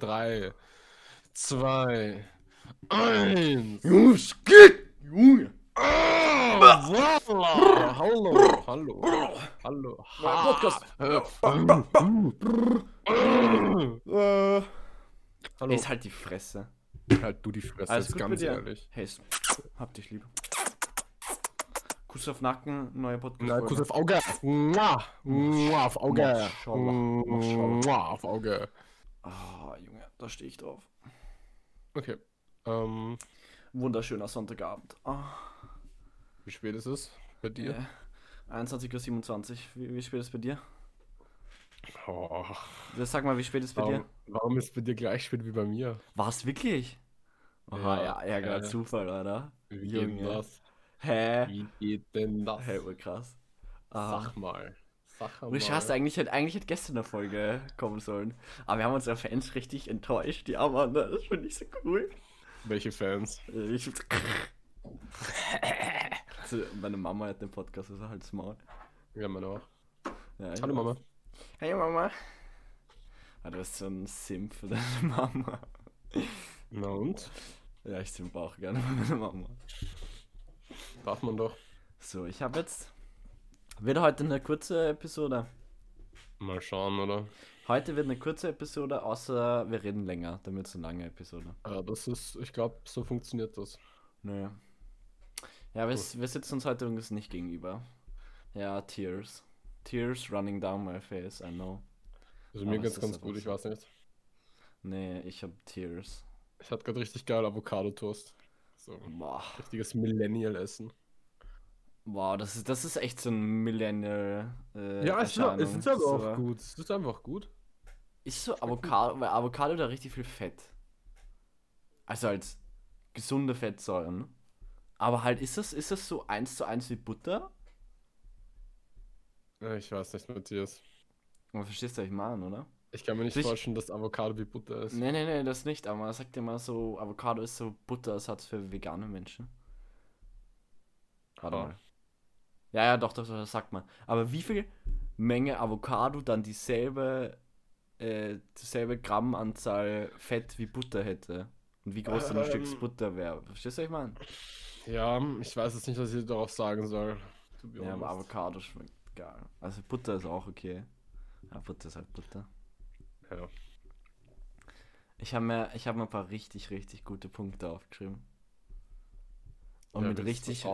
3, 2, 1. Jungs, geht! Junge! Ah, voilà. Hallo, hallo, hallo. Neuer Podcast. Hallo. ist halt die Fresse. halt du die Fresse, Alles jetzt gut ganz ehrlich. Hey, hab dich lieb. Kuss auf Nacken, neue Podcast. Na, Kuss auf Auge. Mua, mua, auf Auge. Mua, auf Auge. Ah, Junge, da stehe ich drauf. Okay. Ähm, Wunderschöner Sonntagabend. Ah, wie spät ist es bei dir? äh, 21.27 Uhr. Wie, wie spät ist es bei dir? Oh, Das sag mal, wie spät ist es bei warum, dir? warum ist bei dir gleich spät wie bei mir? War es wirklich? Aha, Ja, ja, Ärger, äh, Zufall, oder? Wie geht denn das? Hä? Wie geht denn das? Hä, urkrass. Ah. Sag mal. Sag. Und Scheiße, eigentlich hätte eigentlich hätte gestern eine Folge kommen sollen. Aber wir haben unsere Fans richtig enttäuscht. Die Armen, das finde ich so cool. Welche Fans? Ich, also, meine Mama hat den Podcast, also halt smart. Ja, meine auch. Ja, ich Hallo. Mama. Hey Mama. Ah, du bist so ein Simp für deine Mama. Na und? Ja, ich simp auch gerne für meine Mama. Darf man doch. So, ich habe jetzt. Wird heute eine kurze Episode. Mal schauen, oder? Heute wird eine kurze Episode, außer wir reden länger, dann wird es eine lange Episode. Ja, das ist, ich glaube, so funktioniert das. Naja. Ja, wir, wir sitzen uns heute übrigens nicht gegenüber. Ja, Tears. Tears running down my face, I know. Also mir es geht's ganz gut, ich weiß nicht. Nee, ich hab Tears. Ich hatte gerade richtig geil Avocado-Toast. So, Boah. richtiges Millennial-Essen. Wow, das ist, das ist echt so ein Millennial. Äh, Ja, es ist, es ist aber So- auch gut. Es ist einfach gut. Ist so Avocado, weil Avocado da richtig viel Fett. Also als gesunde Fettsäuren. Aber halt, ist das, ist das so eins zu eins wie Butter? Ja, ich weiß nicht, Matthias. Man verstehst du, was ich meine, oder? Ich kann mir nicht Sich- vorstellen, dass Avocado wie Butter ist. Nee, nee, nee, das nicht. Aber man sagt immer so, Avocado ist so Butterersatz für vegane Menschen. Warte Ah. mal. Ja, ja, doch, doch, doch, das sagt man. Aber wie viel Menge Avocado dann dieselbe, äh, dieselbe Grammanzahl Fett wie Butter hätte? Und wie groß dann ein Ähm. Stück Butter wäre? Verstehst du, was ich meine? Ja, ich weiß jetzt nicht, was ich darauf sagen soll. Ja, aber. Avocado schmeckt geil. Also Butter ist auch okay. Ja, Butter ist halt Butter. Ja. Ich habe mir, ich hab mir ein paar richtig, richtig gute Punkte aufgeschrieben. Und Ja, mit richtig,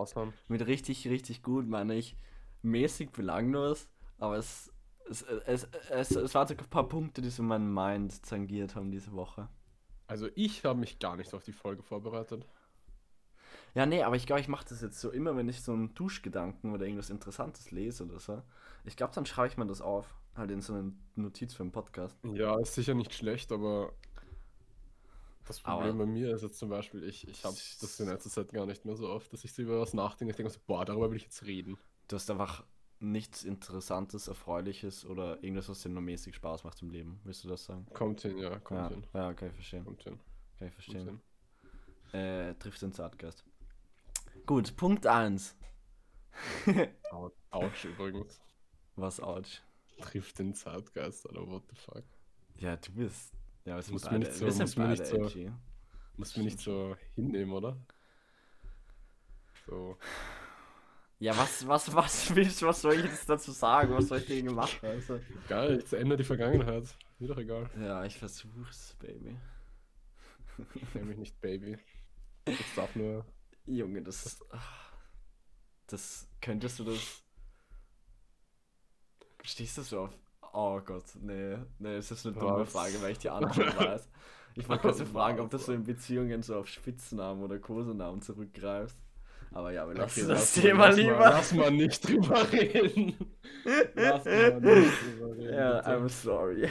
mit richtig, richtig gut meine ich mäßig belanglos, aber es, es, es, es, es waren so ein paar Punkte, die so meinen Mind tangiert haben diese Woche. Also ich habe mich gar nicht auf die Folge vorbereitet. Ja, nee, aber ich glaube, ich mache das jetzt so immer, wenn ich so einen Duschgedanken oder irgendwas Interessantes lese oder so. Ich glaube, dann schreibe ich mir das auf. Halt in so eine Notiz für einen Podcast. Ja, ist sicher nicht schlecht, aber das Aber- Problem bei mir ist jetzt zum Beispiel, ich, ich habe das in letzter Zeit gar nicht mehr so oft, dass ich so über was nachdenke. Ich denke so, boah, darüber will ich jetzt reden. Du hast einfach nichts Interessantes, Erfreuliches oder irgendwas, was dir nur mäßig Spaß macht im Leben. Willst du das sagen? Kommt hin, ja, kommt Ja, hin. ja, kann ich verstehen. Kommt hin. Kann ich verstehen. Äh, trifft den Zartgeist. Gut, Punkt 1. Au- Autsch übrigens. Was ouch. Trifft den Zeitgeist, oder what the fuck. Ja, du bist. Ja, sind Muss mir nicht so- muss mir nicht so-. Muss mir nicht so hinnehmen, oder? So. Ja, was, was, was willst du, was soll ich jetzt dazu sagen? Was soll ich dagegen machen? Also, Geil, jetzt ändert die Vergangenheit. Mir doch egal. ja, ich versuch's, Baby. Ich nenne mich nicht Baby. Ich darf nur. Junge, das. Das könntest du das. Stehst du so auf. Oh Gott, nee, nee, es ist eine dumme Was? Frage, weil ich die Antwort weiß. Ich wollte gerade so fragen, ob du so in Beziehungen so auf Spitznamen oder Kosenamen zurückgreifst. Aber ja, wir lassen das lass Thema mal, lass lieber. Mal, lass mal nicht drüber reden. Lass mal nicht drüber reden. ja, bitte. I'm sorry.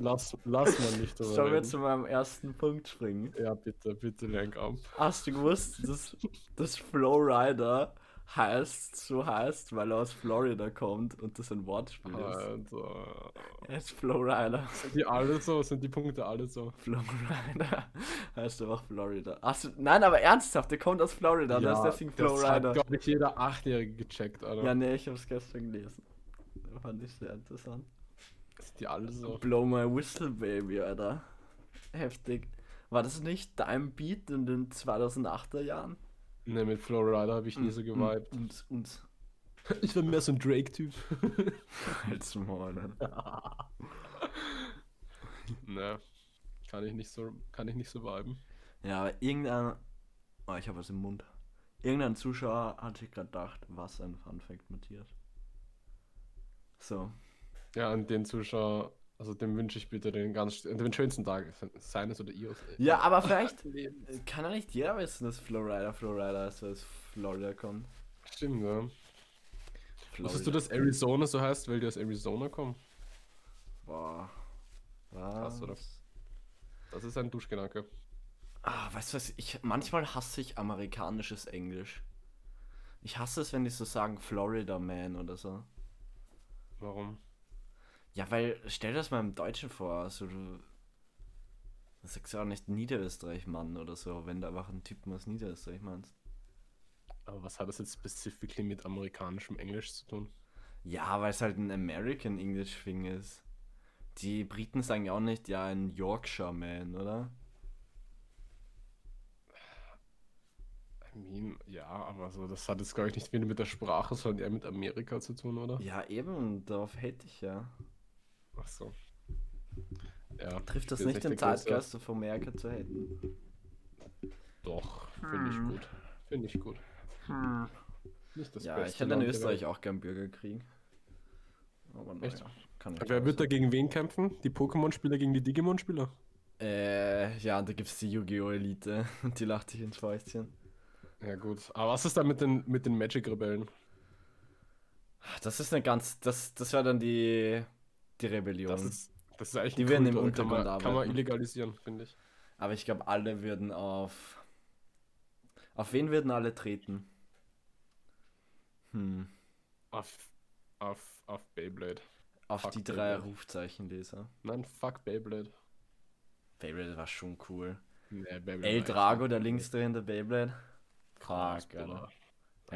Lass, lass mal nicht drüber Sollen wir reden. zu meinem ersten Punkt springen? Ja, bitte, bitte lenk ab. Hast du gewusst, dass, dass Flowrider heißt, so heißt, weil er aus Florida kommt und das ein Wortspiel ist? Also. Er ist Flowrider. Sind die alle so? Sind die Punkte alle so? Flowrider heißt einfach Florida. Achso, nein, aber ernsthaft, der kommt aus Florida, ja, der ist deswegen das hat, glaube ich, jeder Achtjährige gecheckt, Alter. Ja, nee, ich hab's gestern gelesen. Fand ich sehr interessant. Sind die alle so? Blow my whistle, baby, Alter. heftig. War das nicht Time Beat in den 2008er Jahren? Ne, mit Florida habe ich nie so geweibt. Und, und, Ich war mehr so ein Drake-Typ. Halt's Maul, ne? ne, kann ich nicht so, kann ich nicht so viben. Ja, aber irgendein. Oh, ich habe was im Mund. Irgendein Zuschauer hat sich gerade gedacht, was ein Fun Fact, Matthias. So. Ja, an den Zuschauer, also dem wünsche ich bitte den ganz, den schönsten Tag, seines oder ihres. Ja, aber vielleicht kann ja nicht jeder wissen, dass Florida Florida ist, weil es Florida kommt. Stimmt, ja. Florida. Wusstest du, dass Arizona so heißt, weil die aus Arizona kommen? Boah. Was? Krass, oder? Das ist ein Duschgedanke. Ah, weißt du was? Ich, manchmal hasse ich amerikanisches Englisch. Ich hasse es, wenn die so sagen Florida Man oder so. Warum? Ja, weil, stell dir das mal im Deutschen vor, also du. Sagst ja auch nicht Niederösterreich Mann oder so, wenn du einfach einen Typen aus Niederösterreich meinst. Aber was hat das jetzt specifically mit amerikanischem Englisch zu tun? Ja, weil es halt ein American English Thing ist. Die Briten sagen ja auch nicht, ja, ein Yorkshire Man, oder? I mean, ja, aber so, das hat jetzt, glaube ich, nicht viel mit der Sprache, sondern eher mit Amerika zu tun, oder? Ja, eben, darauf hätte ich ja. Ach so. Ja, Trifft das ich nicht den Zeitgeist auf Amerika zu hätten? Doch, finde ich Hm. gut. Finde ich gut. Nicht das ja, beste ich hätte in der Österreich auch gern Bürgerkrieg. Aber naja, Echt? kann ich Wer wird da gegen wen kämpfen? Die Pokémon-Spieler gegen die Digimon-Spieler? Äh, ja, da gibt's die Yu-Gi-Oh! Elite und die lacht sich ins Fäustchen. Ja, gut. Aber was ist da mit den, mit den Magic-Rebellen? Das ist eine ganz. Das, das war dann die, die Rebellion. Das ist, das ist eigentlich Die werden Kult, im oder? kann man, Untergrund kann man arbeiten. illegalisieren, finde ich. Aber ich glaube, alle würden auf. Auf wen würden alle treten? Hm. Auf, auf, auf Beyblade. Auf Fuck die drei Beyblade. Rufzeichenleser. Nein, fuck Beyblade. Beyblade war schon cool. Nee, El Drago, der cool. links drehende Beyblade. Krass, Fuck, Alter.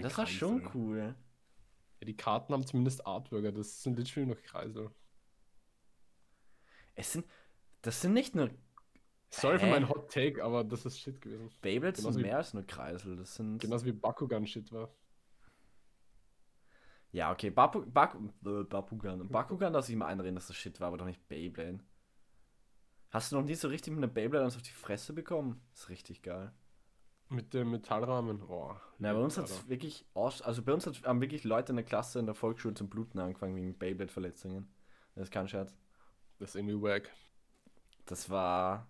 Das war schon cool. Ja, die Karten haben zumindest Artworker, das sind literally noch Kreisel. Es sind. Das sind nicht nur. Sorry für Hä? meinen Hot Take, aber das ist Shit gewesen. Beyblades sind mehr als nur Kreisel. Das sind. Genauso wie Bakugan Shit war. Ja, okay, Bapu, Baku, äh, Bakugan. Bakugan, dass ich mal einreden, dass das Shit war, aber doch nicht Beyblade. Hast du noch nie so richtig mit einer Beyblade auf die Fresse bekommen? ist richtig geil. Mit dem Metallrahmen. Oh, Na, bei uns hat es wirklich aus, also bei uns haben wirklich Leute in der Klasse in der Volksschule zum Bluten angefangen wegen Beyblade-Verletzungen. Das ist kein Scherz. Das ist irgendwie wack. Das war.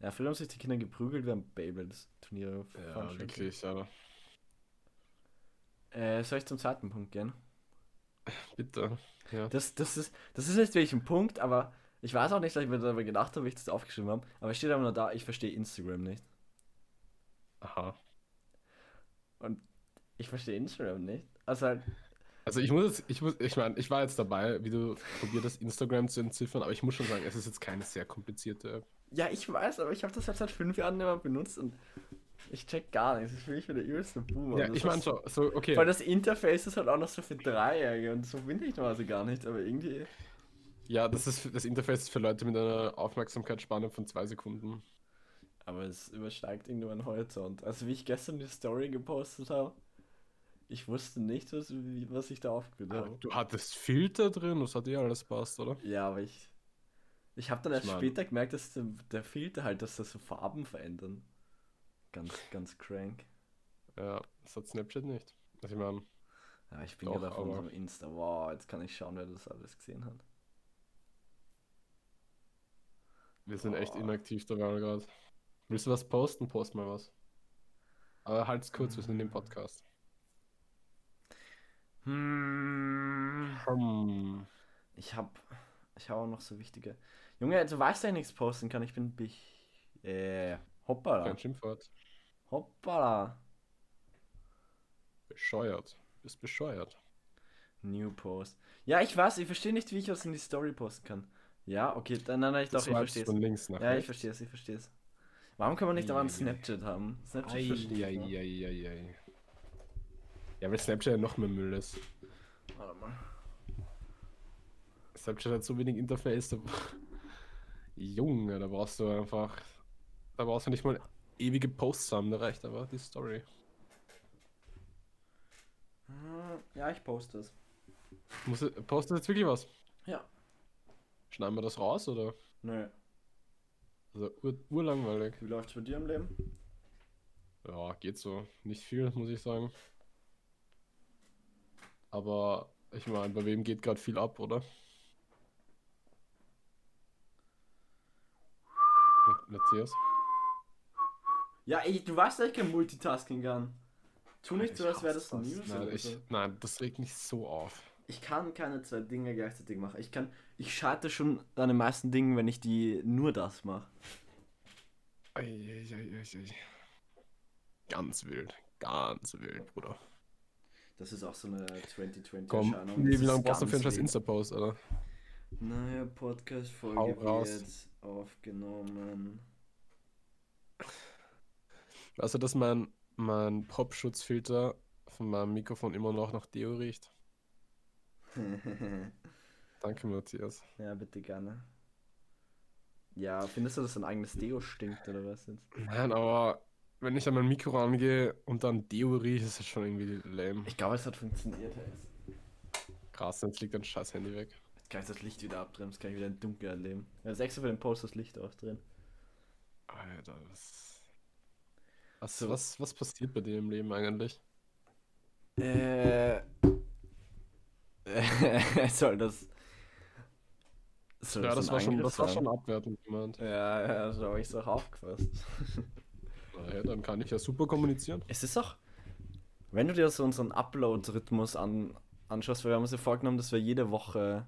Ja, früher haben sich die Kinder geprügelt, wir haben Beyblade-Turniere Ja, wirklich, Alter. Äh, soll ich zum zweiten Punkt gehen? Bitte. Ja. Das, das, ist, das ist nicht wirklich ein Punkt, aber ich weiß auch nicht, dass ich mir darüber gedacht habe, wie ich das aufgeschrieben habe. Aber es steht aber nur da, ich verstehe Instagram nicht. Aha. Ich verstehe Instagram nicht. Also halt, Also ich muss jetzt, ich muss, ich meine, ich war jetzt dabei, wie du probiert hast, Instagram zu entziffern, aber ich muss schon sagen, es ist jetzt keine sehr komplizierte App. ja, ich weiß, aber ich habe das jetzt seit fünf Jahren mehr benutzt und ich check gar nichts. Das ist für wieder übelste Boomer. Ja, das ich meine ist- so, okay. Weil das Interface ist halt auch noch so für Dreijährige und so bin ich normalerweise gar nicht, aber irgendwie. Ja, das ist das Interface ist für Leute mit einer Aufmerksamkeitsspanne von zwei Sekunden. Aber es übersteigt irgendwo einen Horizont. Also wie ich gestern die Story gepostet habe, ich wusste nicht, was, was ich da aufgeführt habe. Du hattest Filter drin, das hat eh alles passt, oder? Ja, aber ich. Ich habe dann erst Ich mein- später gemerkt, dass der, der Filter halt, dass das so Farben verändern. Ganz, ganz crank. Ja, das hat Snapchat nicht. Also ich meine, Ja, ich bin Doch, gerade auf aber- unserem Insta. Wow, jetzt kann ich schauen, wer das alles gesehen hat. wir sind echt Boah. inaktiv dabei gerade. Willst du was posten? Post mal was. Aber halt's kurz, wir sind in dem Podcast. Hm. Hm. Ich hab. Ich habe auch noch so wichtige. Junge, du weißt, dass ich nichts posten kann. Ich bin. Bich. Äh. Hoppala. Kein Schimpfwort. Hoppala. Bescheuert. Bist bescheuert. New Post. Ja, ich weiß, ich verstehe nicht, wie ich was in die Story posten kann. Ja, okay, dann, dann, ich doch, ich verstehe es. von links nach Ja, ich rechts. verstehe es, ich verstehe es. Warum kann man nicht aber einen Ei, ei, ei. Snapchat haben? Snapchat verstehe ich noch. Eieieiei. Ja, weil Snapchat ja noch mehr Müll ist. Warte mal. Snapchat hat so wenig Interface. Da... Junge, da brauchst du einfach Da brauchst du nicht mal ewige Posts haben, da reicht aber die Story. Ja, ich poste es. Muss, postet jetzt wirklich was? Ja. Schneiden wir das raus oder? Nö. Also ur, urlangweilig. Wie läuft's bei dir im Leben? Ja, geht so. Nicht viel, muss ich sagen. Aber ich meine, bei wem geht gerade viel ab, oder? Matthias? Ja, ey, du weißt, dass ich kein Multitasking kann. Tu nicht so, als wäre das hasse News. Nein, ich, nein, das regt mich so auf. Ich kann keine zwei Dinge gleichzeitig machen. Ich kann, ich scheitere schon an den meisten Dingen, wenn ich die nur das mache. Ganz wild. Ganz wild, Bruder. Das ist auch so eine 2020 Komm, nee, wie lange brauchst du für einen scheiß. Insta-Post? Neue Hau Podcast-Folge wird aufgenommen. Weißt du, dass mein, mein Popschutzfilter von meinem Mikrofon immer noch nach Deo riecht? Danke, Matthias. ja, bitte gerne. Ja, findest du, dass dein eigenes Deo stinkt oder was jetzt? Nein, aber wenn ich an mein Mikro rangehe und dann Deo rieche, ist das schon irgendwie lame. Ich glaube, es hat funktioniert. Jetzt Krass, jetzt liegt dein scheiß Handy weg. kann ich das Licht wieder abdrehen, jetzt kann ich wieder im Dunkeln erleben. Ja, das extra für den Post das Licht aufdrehen. Alter, was. Was, was, was passiert bei dir im Leben eigentlich? Äh. soll das. Soll Ja, das ein war schon, das war schon abwertend gemeint. Ja, ja, so habe ich es auch aufgefasst. Naja, dann kann ich ja super kommunizieren. Es ist auch, wenn du dir so unseren Upload-Rhythmus an, anschaust, weil wir haben uns ja vorgenommen, dass wir jede Woche,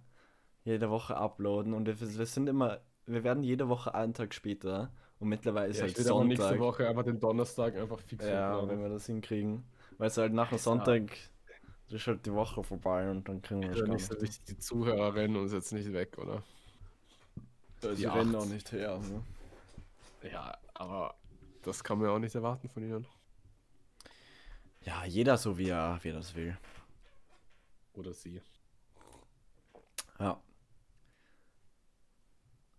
jede Woche uploaden und wir, wir sind immer, wir werden jede Woche einen Tag später und mittlerweile ist Ja, halt aber nächste Sonntag. Woche einfach den Donnerstag einfach fix Ja, hochladen. wenn wir das hinkriegen. Weil es halt nach dem Sonntag ist halt die Woche vorbei und dann kriegen wir das Ja, gar nicht die Zuhörer rennen uns jetzt nicht weg, oder? Ja, die rennen auch nicht her. Ne? Ja, aber das kann man ja auch nicht erwarten von ihnen. Ja, jeder so wie er, wie er das will. Oder sie. Ja.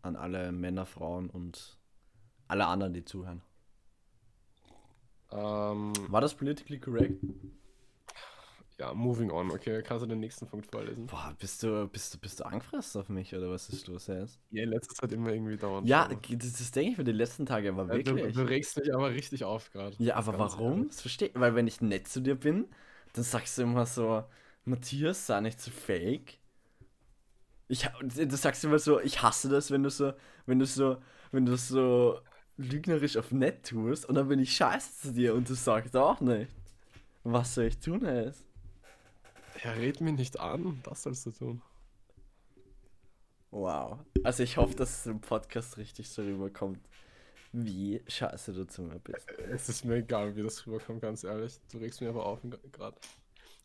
An alle Männer, Frauen und alle anderen, die zuhören. Ähm, War das politically correct? Ja, moving on, okay. Kannst du den nächsten Punkt vorlesen? Boah, bist du, bist du, bist du angefressen auf mich oder was ist los jetzt? Ja, in letzter Zeit immer irgendwie dauernd. Ja, das, das denke ich mir die letzten Tage, aber Ja, du, wirklich. du regst mich aber richtig auf gerade. Ja, aber warum? ehrlich. Das verstehe Weil wenn ich nett zu dir bin, dann sagst du immer so, Matthias, sei nicht zu fake. Ich, du sagst immer so, ich hasse das, wenn du so, wenn du so, wenn du so lügnerisch auf nett tust und dann bin ich scheiße zu dir und du sagst auch nicht. Was soll ich tun jetzt? Ja, red mich nicht an. Das sollst du tun. Wow. Also ich hoffe, dass es im Podcast richtig so rüberkommt, wie scheiße du zu mir bist. Es ist mir egal, wie das rüberkommt, ganz ehrlich. Du regst mich aber auf gerade.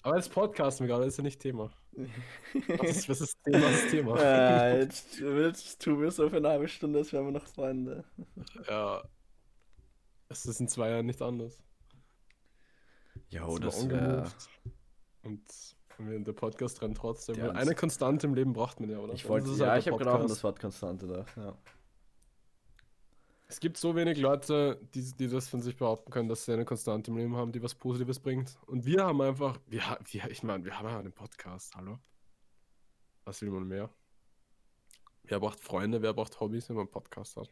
Aber als Podcast mir gerade ist ja nicht Thema. Was ist, was ist Thema? Das Thema. äh, jetzt, jetzt tun wir so für eine halbe Stunde, als wären wir noch Freunde. Ja. Es ist in zwei Jahren nicht anders. Jo, Sind wir das wäre... ungemoved. Und wir- der Podcast rennt trotzdem. Weil eine Konstante im Leben braucht man ja, oder? Ich wollte, ist ja, halt ich habe gerade auch an das Wort Konstante gedacht, ja. Es gibt so wenig Leute, die, die das von sich behaupten können, dass sie eine Konstante im Leben haben, die was Positives bringt. Und wir haben einfach, wir, wir, ich meine, wir haben ja einen Podcast, hallo? Was will man mehr? Wer braucht Freunde, wer braucht Hobbys, wenn man einen Podcast hat?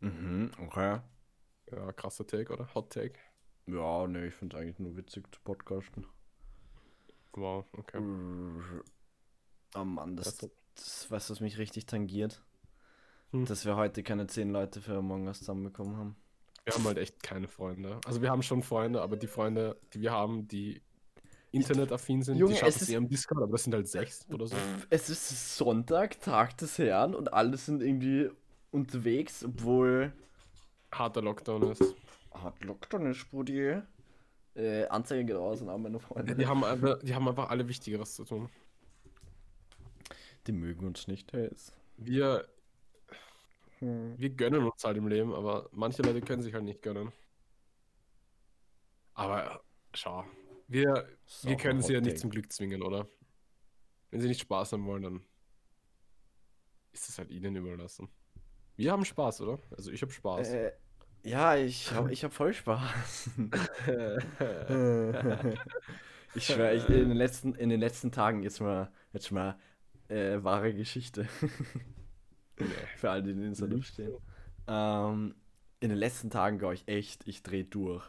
Mhm, okay. Ja, krasser Take, oder? Hot Take. Ja, ne, ich finde es eigentlich nur witzig zu podcasten. Wow, okay. Oh Mann, das, Das- das weißt du, was mich richtig tangiert? Hm. Dass wir heute keine zehn Leute für Among Us zusammenbekommen haben. Wir haben halt echt keine Freunde. Also wir haben schon Freunde, aber die Freunde, die wir haben, die internetaffin sind, Junge, die schaffen es eher im Discord, aber das sind halt sechs oder so. Es ist Sonntag, Tag des Herrn und alle sind irgendwie unterwegs, obwohl Harter Lockdown ist. Hart Lockdown ist, Brudi. Äh, Anzeige geht raus an all meine Freunde. Die haben, einfach, die haben einfach alle Wichtigeres zu tun. Die mögen uns nicht, hey. Wir, Hm. wir gönnen uns halt im Leben, aber manche Leute können sich halt nicht gönnen. Aber schau, wir, So, wir können sie ja nicht zum Glück zwingen, oder? Wenn sie nicht Spaß haben wollen, dann ist es halt ihnen überlassen. Wir haben Spaß, oder? Also ich habe Spaß. Äh, ja, ich hab, ich hab voll Spaß. ich schwöre, ich, in, den letzten, in den letzten Tagen jetzt mal, jetzt mal äh, wahre Geschichte. Für alle, die in Instagram stehen. Ähm, in den letzten Tagen glaube ich echt, ich drehe durch.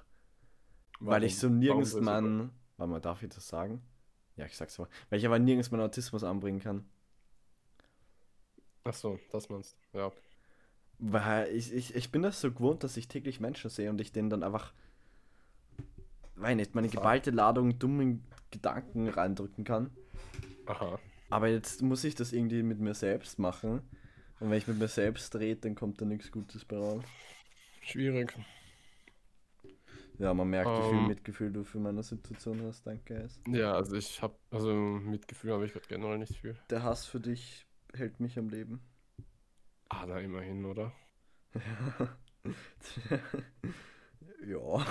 Weil ich so nirgends Warum mein. Warte mal, darf ich das sagen? Ja, ich sag's mal. Weil ich aber nirgends meinen Autismus anbringen kann. Ach so, das meinst du. Ja. Weil ich, ich, ich bin das so gewohnt, dass ich täglich Menschen sehe und ich denen dann einfach, weiß nicht, meine geballte Ladung dummen Gedanken reindrücken kann. Aha. Aber jetzt muss ich das irgendwie mit mir selbst machen. Und wenn ich mit mir selbst rede, dann kommt da nichts Gutes bei raus. Schwierig. Ja, man merkt, wie viel Ähm. Mitgefühl du für meine Situation hast, danke. Guys. Ja, also ich habe, also Mitgefühl habe ich gerade generell nicht viel. Der Hass für dich hält mich am Leben. Ah, na immerhin, oder? ja.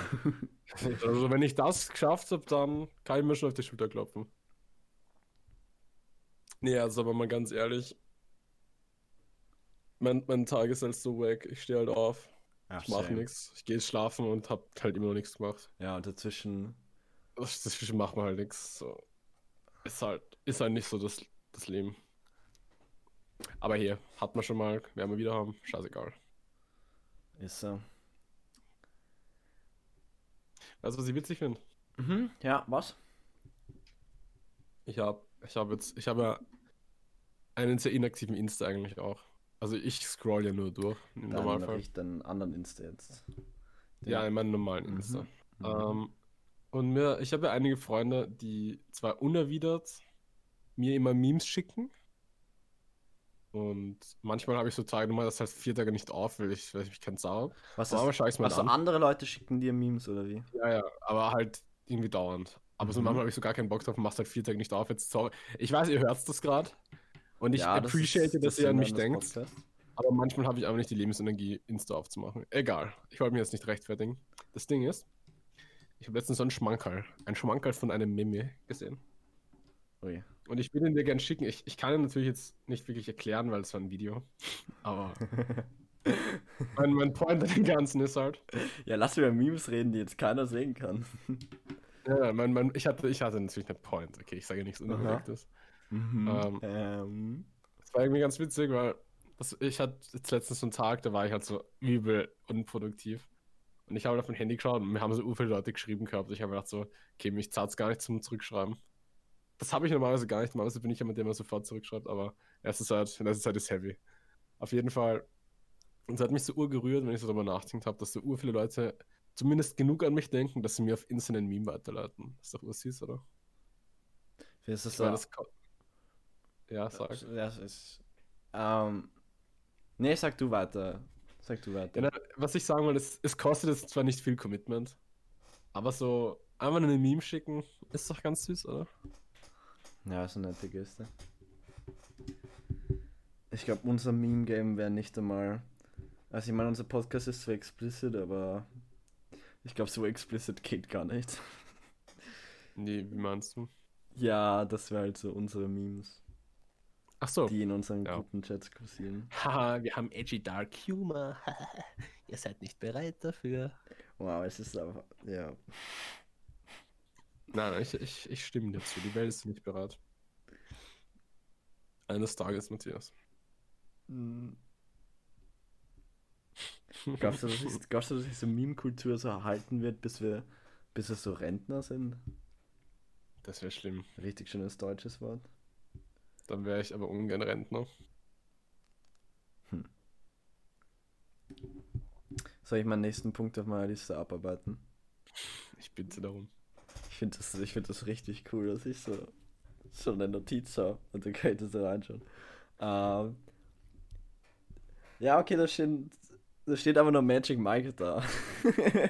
Also wenn ich das geschafft habe, dann kann ich mir schon auf die Schulter klopfen. Nee, also aber mal ganz ehrlich. Mein, mein Tag ist halt so weg. Ich stehe halt auf, ja ich mache nichts. Ich gehe schlafen und hab halt immer noch nichts gemacht. Ja, und dazwischen. Dazwischen macht man halt nichts. So. Ist halt, ist halt nicht so das, das Leben. Aber hier, hat man schon mal, werden wir wieder haben, scheißegal. Ist so. Weißt du, was ich witzig finde? Mhm, ja, was? Ich habe ich hab jetzt, ich habe ja einen sehr inaktiven Insta eigentlich auch. Also ich scroll ja nur durch im Dann Normalfall. ich den anderen Insta jetzt. Den- Ja, in meinem normalen Insta. Mhm. Ähm, und mir, ich habe ja einige Freunde, die zwar unerwidert mir immer Memes schicken. Und manchmal habe ich so Tage, mal das heißt vier Tage nicht auf, weil ich, weil ich mich kein Sau habe. Was Aber ist, mal also an. andere Leute schicken dir Memes oder wie? Ja, ja, aber halt irgendwie dauernd. Aber so Mhm. manchmal habe ich so gar keinen Bock drauf und machst halt vier Tage nicht auf. Jetzt, sorry. Ich weiß, ihr hört das gerade. Und ich ja, das appreciate, ist dass der ihr an mich denkt. Podcasts. Aber manchmal habe ich aber nicht die Lebensenergie, Insta aufzumachen. Egal. Ich wollte mir jetzt nicht rechtfertigen. Das Ding ist, ich habe letztens so einen Schmankerl, ein Schmankerl von einem Meme gesehen. Ui. Und ich will ihn dir gern schicken. Ich, ich kann ihn natürlich jetzt nicht wirklich erklären, weil es war ein Video. Aber mein, mein Point an dem Ganzen ist halt, Ja, lass über Memes reden, die jetzt keiner sehen kann. ja, mein, mein, ich, hatte, ich hatte natürlich einen Point. Okay, ich sage nichts Unüberlegtes. Mhm. Ähm, Ähm, Das war irgendwie ganz witzig, weil das, ich hatte jetzt letztens so einen Tag, da war ich halt so übel unproduktiv. Und ich habe auf mein Handy geschaut und mir haben so viele Leute geschrieben gehabt. Ich habe gedacht so, okay, mich zahlt gar nicht zum Zurückschreiben. Das habe ich normalerweise gar nicht. Normalerweise bin ich jemand, der immer sofort zurückschreibt, aber erste Zeit, letzter Zeit ist heavy. Auf jeden Fall. Und es hat mich so urgerührt, wenn ich so darüber nachgedacht habe, dass so ur viele Leute zumindest genug an mich denken, dass sie mir auf Insta einen Meme weiterleiten. Das ist doch ursüß, oder? ist das Ich meine, so? das ja, sag. Ja, es ist. Ähm, nee, sag du weiter. Sag du weiter. Ja, was ich sagen will, es, es kostet jetzt zwar nicht viel Commitment, aber so einfach nur eine Meme schicken, ist doch ganz süß, oder? Ja, eine nette Geste. Ich glaube, unser Meme-Game wäre nicht einmal. Also, ich meine, unser Podcast ist zwar explicit, aber ich glaube, so explicit geht gar nicht. Nee, wie meinst du? Ja, das wäre halt so unsere Memes, Ach so. die in unseren Ja. Gruppenchats kursieren. Haha, wir haben edgy Dark Humor. Ihr seid nicht bereit dafür. Wow, es ist aber. Ja. Nein, ich, ich, ich stimme dir zu. Die Welt ist nicht bereit. Eines Tages, Matthias. Glaubst du, dass glaubst du, dass so Meme-Kultur so erhalten wird, bis wir, bis wir so Rentner sind? Das wäre schlimm. Richtig schönes deutsches Wort. Dann wäre ich aber ungern Rentner. Soll ich meinen nächsten Punkt auf meiner Liste abarbeiten? Ich bitte darum. Ich finde das, ich find das richtig cool, dass ich so, so eine Notiz habe und dann kann ich das reinschauen. Ähm, ja, okay, da steht, da steht aber nur Magic Mike da.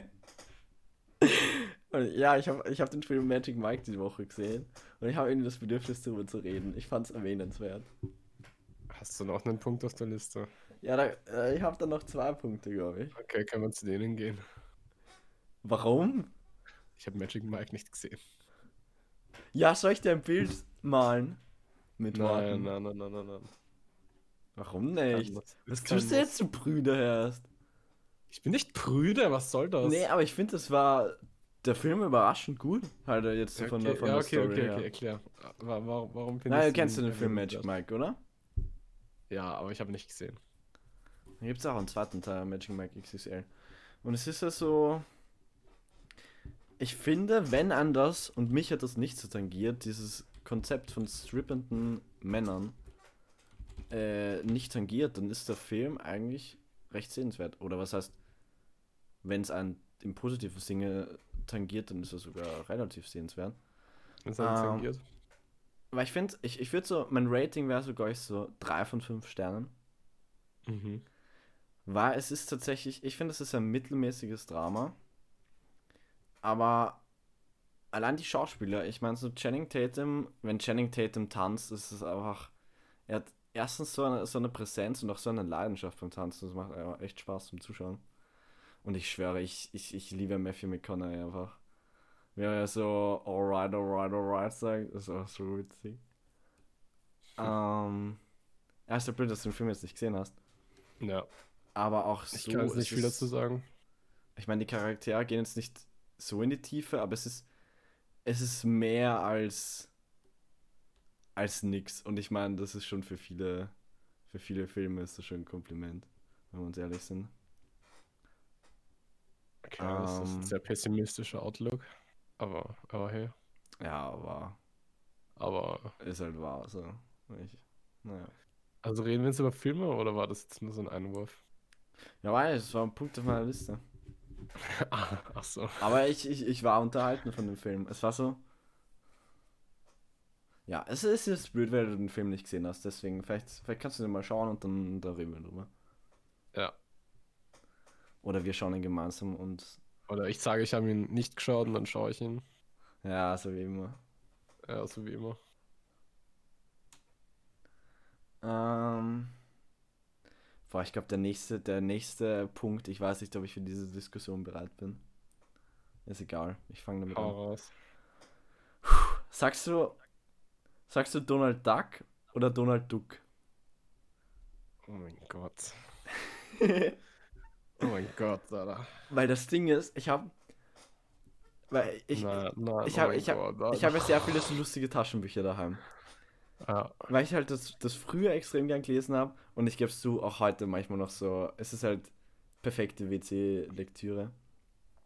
und ja, ich habe ich hab den Film Magic Mike diese Woche gesehen und ich habe irgendwie das Bedürfnis darüber zu reden. Ich fand es erwähnenswert. Hast du noch einen Punkt auf der Liste? Ja, da, äh, ich habe da noch zwei Punkte, glaube ich. Okay, können wir zu denen gehen. Warum? Ich habe Magic Mike nicht gesehen. Ja, soll ich dir ein Bild malen? Mit Nein, Worten? nein, nein, nein, nein, nein. Warum nicht? Das- Was tust du jetzt, du Brüder hörst? Ich bin nicht prüde, was soll das? Nee, aber ich finde, das war der Film überraschend gut. Halt jetzt okay, von der, von ja, der okay, Story okay, her. okay, erklär. Wa- Warum, warum findest Nein, du kennst du den Film? Magic Mike, oder? Ja, aber ich habe nicht gesehen. Da gibt es auch einen zweiten Teil, Magic Mike XXL. Und es ist ja so. Ich finde, wenn an das, und mich hat das nicht so tangiert, dieses Konzept von strippenden Männern äh, nicht tangiert, dann ist der Film eigentlich recht sehenswert. Oder was heißt, wenn es einen im positiven Sinne tangiert, dann ist er sogar relativ sehenswert. Das hat Ähm, tangiert. Weil ich finde, ich, ich würde so, mein Rating wäre sogar so 3 von 5 Sternen. Mhm. Weil es ist tatsächlich, ich finde, es ist ein mittelmäßiges Drama. Aber allein die Schauspieler, ich meine, so Channing Tatum, wenn Channing Tatum tanzt, ist es einfach. Er hat erstens so eine, so eine Präsenz und auch so eine Leidenschaft beim Tanzen. Das macht einfach echt Spaß zum Zuschauen. Und ich schwöre, ich, ich, ich liebe Matthew McConaughey einfach. Wie er so alright, alright, alright sagt, das ist auch so witzig. Ähm. Ja, ist ja blöd, dass du den Film jetzt nicht gesehen hast. Ja, Aber auch ich so. kann jetzt es nicht viel dazu sagen. Ich meine, die Charaktere gehen jetzt nicht so in die Tiefe, aber es ist, es ist mehr als, als nix. Und ich meine, das ist schon für viele, für viele Filme ist das schon ein Kompliment, wenn wir uns ehrlich sind. Okay, das ist ein Ähm. sehr pessimistischer Outlook. Aber, aber hey. Ja, aber Aber, ist halt wahr, so. Ich, naja. also reden wir jetzt über Filme oder war das jetzt nur so ein Einwurf? Ja, weiß, es war ein Punkt auf meiner Liste. Ah, Ach so. Aber ich, ich, ich war unterhalten von dem Film. Es war so. Ja, es ist jetzt blöd, weil du den Film nicht gesehen hast. Deswegen, vielleicht, vielleicht kannst du den mal schauen und dann da reden wir drüber. Ja. Oder wir schauen ihn gemeinsam und. Oder ich sage, ich habe ihn nicht geschaut und dann schaue ich ihn. Ja, so wie immer. Ja, so wie immer. Ähm. Boah, ich glaube, der nächste, der nächste Punkt, ich weiß nicht, ob ich für diese Diskussion bereit bin. Ist egal, ich fange damit Hau an. raus. Sagst du, sagst du Donald Duck oder Donald Duck? Oh mein Gott. Oh mein Gott, Alter. Weil das Ding ist, ich habe, weil ich, Na, na, ich oh habe, ich habe, Gott, ich habe sehr viele lustige Taschenbücher daheim, Ja, weil ich halt das, das früher extrem gern gelesen habe und ich gebe es zu, auch heute manchmal noch so. Es ist halt perfekte WC-Lektüre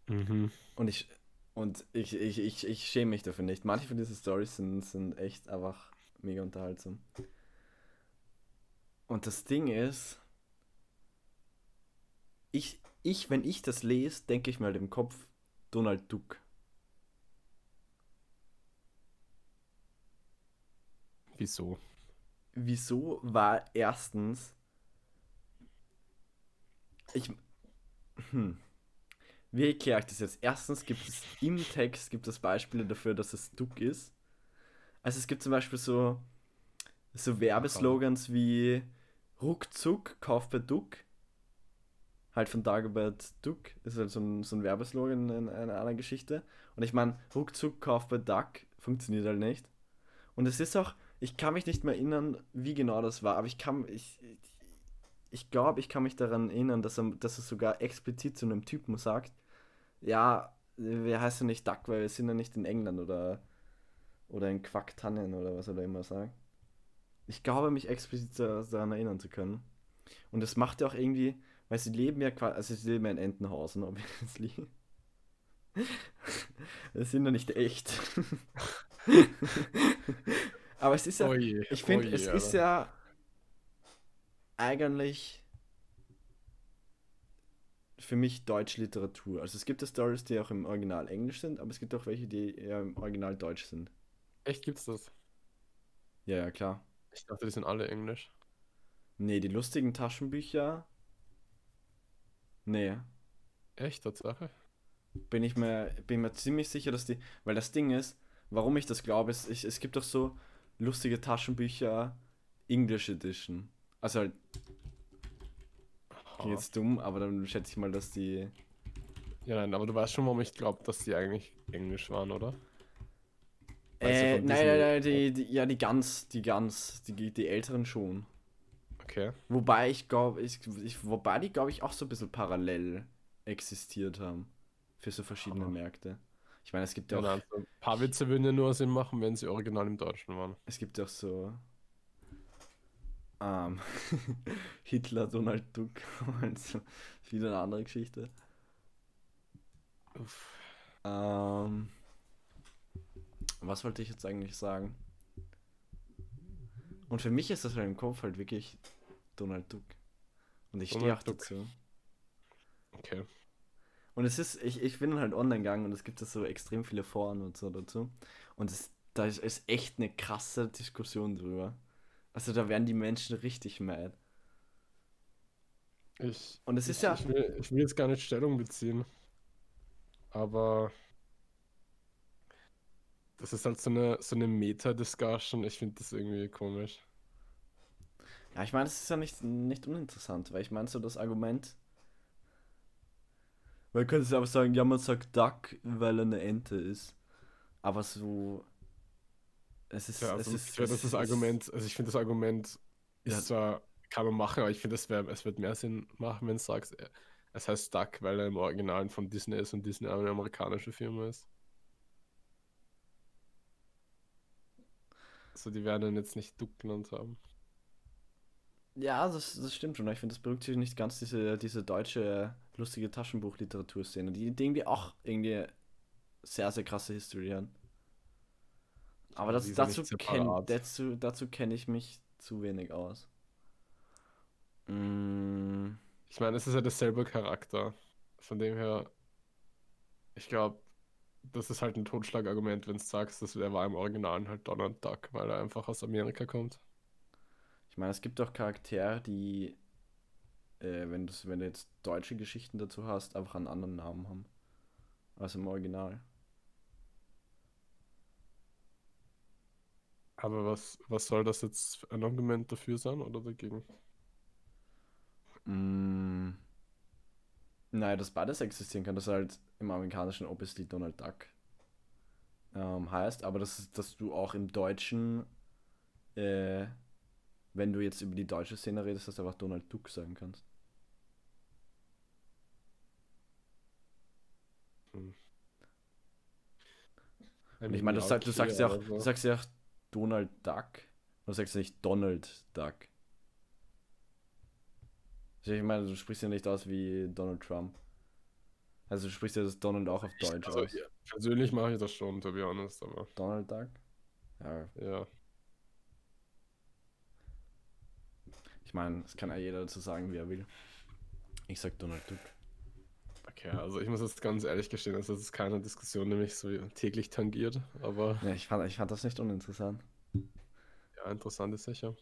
mhm. und ich und ich, ich, ich, ich schäme mich dafür nicht. Manche von diesen Stories sind, sind echt einfach mega unterhaltsam. Und das Ding ist, ich, ich, wenn ich das lese, denke ich mir halt im Kopf Donald Duck. Wieso? Wieso war erstens. Ich. Hm. Wie erkläre ich das jetzt? Erstens gibt es im Text gibt es Beispiele dafür, dass es Duck ist. Also es gibt zum Beispiel so, so Werbeslogans wie Ruckzuck, kauf bei Duck. Halt von Dagobert Duck. Ist halt so ein, so ein Werbeslogan in einer anderen Geschichte. Und ich meine, Ruckzuck, kauf bei Duck funktioniert halt nicht. Und es ist auch, ich kann mich nicht mehr erinnern, wie genau das war, aber ich kann, ich, ich, glaube, ich kann mich daran erinnern, dass er, dass er sogar explizit zu einem Typen sagt, ja, wir heißen nicht Duck, weil wir sind ja nicht in England oder, oder in Quacktannen oder was er da immer sagt. Ich glaube, mich explizit da- daran erinnern zu können. Und das macht ja auch irgendwie, weil sie leben ja quasi, also sie leben ja in Entenhausen, obviously. Das sind ja nicht echt. Aber es ist ja, Oh je, ich finde, es ist Alter. ja eigentlich für mich deutsche Literatur. Also es gibt ja Stories, die auch im Original Englisch sind, aber es gibt auch welche, die eher im Original Deutsch sind. Echt gibt's das? Ja, ja, klar. Ich dachte, die sind alle Englisch. Nee, die lustigen Taschenbücher. Nee, Echt, Tatsache? bin ich mir, bin mir ziemlich sicher, dass die. Weil das Ding ist, warum ich das glaube, ist, ich, es gibt doch so lustige Taschenbücher English Edition. Also halt, klingt jetzt dumm, aber dann schätze ich mal, dass die. Ja, nein, aber du weißt schon, warum ich glaube, dass die eigentlich Englisch waren, oder? Du, Äh, nein, nein, nein, die, die, ja, die ganz, die ganz, die, die älteren schon. Okay. Wobei ich glaube, ich, ich, wobei die, glaube ich, auch so ein bisschen parallel existiert haben. Für so verschiedene Aber- Märkte. Ich meine, es gibt ja auch, nein, so ein paar Witze würden ja nur Sinn machen, wenn sie original im Deutschen waren. es gibt ja auch so ähm, Hitler, Donald Duck, also wieder eine andere Geschichte. Uff. Ähm, was wollte ich jetzt eigentlich sagen? Und für mich ist das halt im Kopf halt wirklich Donald Duck. Und ich stehe auch Duck. dazu. Okay. Und es ist, ich, ich bin halt online gegangen und es gibt da so extrem viele Foren und so dazu. Und es, da ist, ist echt eine krasse Diskussion drüber. Also da werden die Menschen richtig mad. Ich, Und es ist ja- Ich will, ich will jetzt gar nicht Stellung beziehen. Aber. Das ist halt so eine, so eine Meta-Discussion. Ich finde das irgendwie komisch. Ja, ich meine, es ist ja nicht, nicht uninteressant, weil ich meine so das Argument. Man könnte es aber sagen, ja, man sagt Duck, weil er eine Ente ist. Aber so. Es ist. Ja, es also ist, ich finde es das ist- Argument, also ich finde das Argument ist Ja. zwar, kann man machen, aber ich finde, es es wird mehr Sinn machen, wenn du sagst, äh, es heißt Duck, weil er im Original von Disney ist und Disney eine amerikanische Firma ist. So, die werden ihn jetzt nicht Duck genannt haben. Ja, das, das stimmt schon. Ich finde, das berücksichtigt nicht ganz diese, diese deutsche lustige Taschenbuch-Literaturszene, die, die irgendwie auch irgendwie sehr, sehr krasse History hat. Aber das, dazu kenne separat. dazu, dazu kenn ich mich zu wenig aus. Mm, Ich meine, es ist ja derselbe Charakter. Von dem her, ich glaube, das ist halt ein Totschlagargument, wenn du sagst, dass er war im Original halt Donald Duck, weil er einfach aus Amerika kommt. Ich meine, es gibt auch Charaktere, die, äh, wenn, du's- wenn du jetzt deutsche Geschichten dazu hast, einfach einen anderen Namen haben. Als im Original. Aber was, was soll das jetzt ein Argument dafür sein oder dagegen? Mm. Naja, dass beides existieren kann, dass halt im amerikanischen obviously Donald Duck ähm, heißt, aber das ist, dass du auch im Deutschen, äh, wenn du jetzt über die deutsche Szene redest, dass du einfach Donald Duck sagen kannst. Und ich meine, du, sag, du sagst ja auch, du sagst ja auch Donald Duck. Du sagst ja nicht Donald Duck. Also Ich meine, du sprichst ja nicht aus wie Donald Trump. Also du sprichst ja das Donald auch auf Deutsch also, aus. ja, persönlich mache ich das schon, to be honest, aber Donald Duck? Ja, ja. Ich meine, das kann ja jeder dazu sagen, wie er will. Ich sag Donald Duck. Okay, also ich muss jetzt ganz ehrlich gestehen, also das ist keine Diskussion, die mich so täglich tangiert, aber Ja, ich fand, ich fand das nicht uninteressant. ja, interessant ist sicher.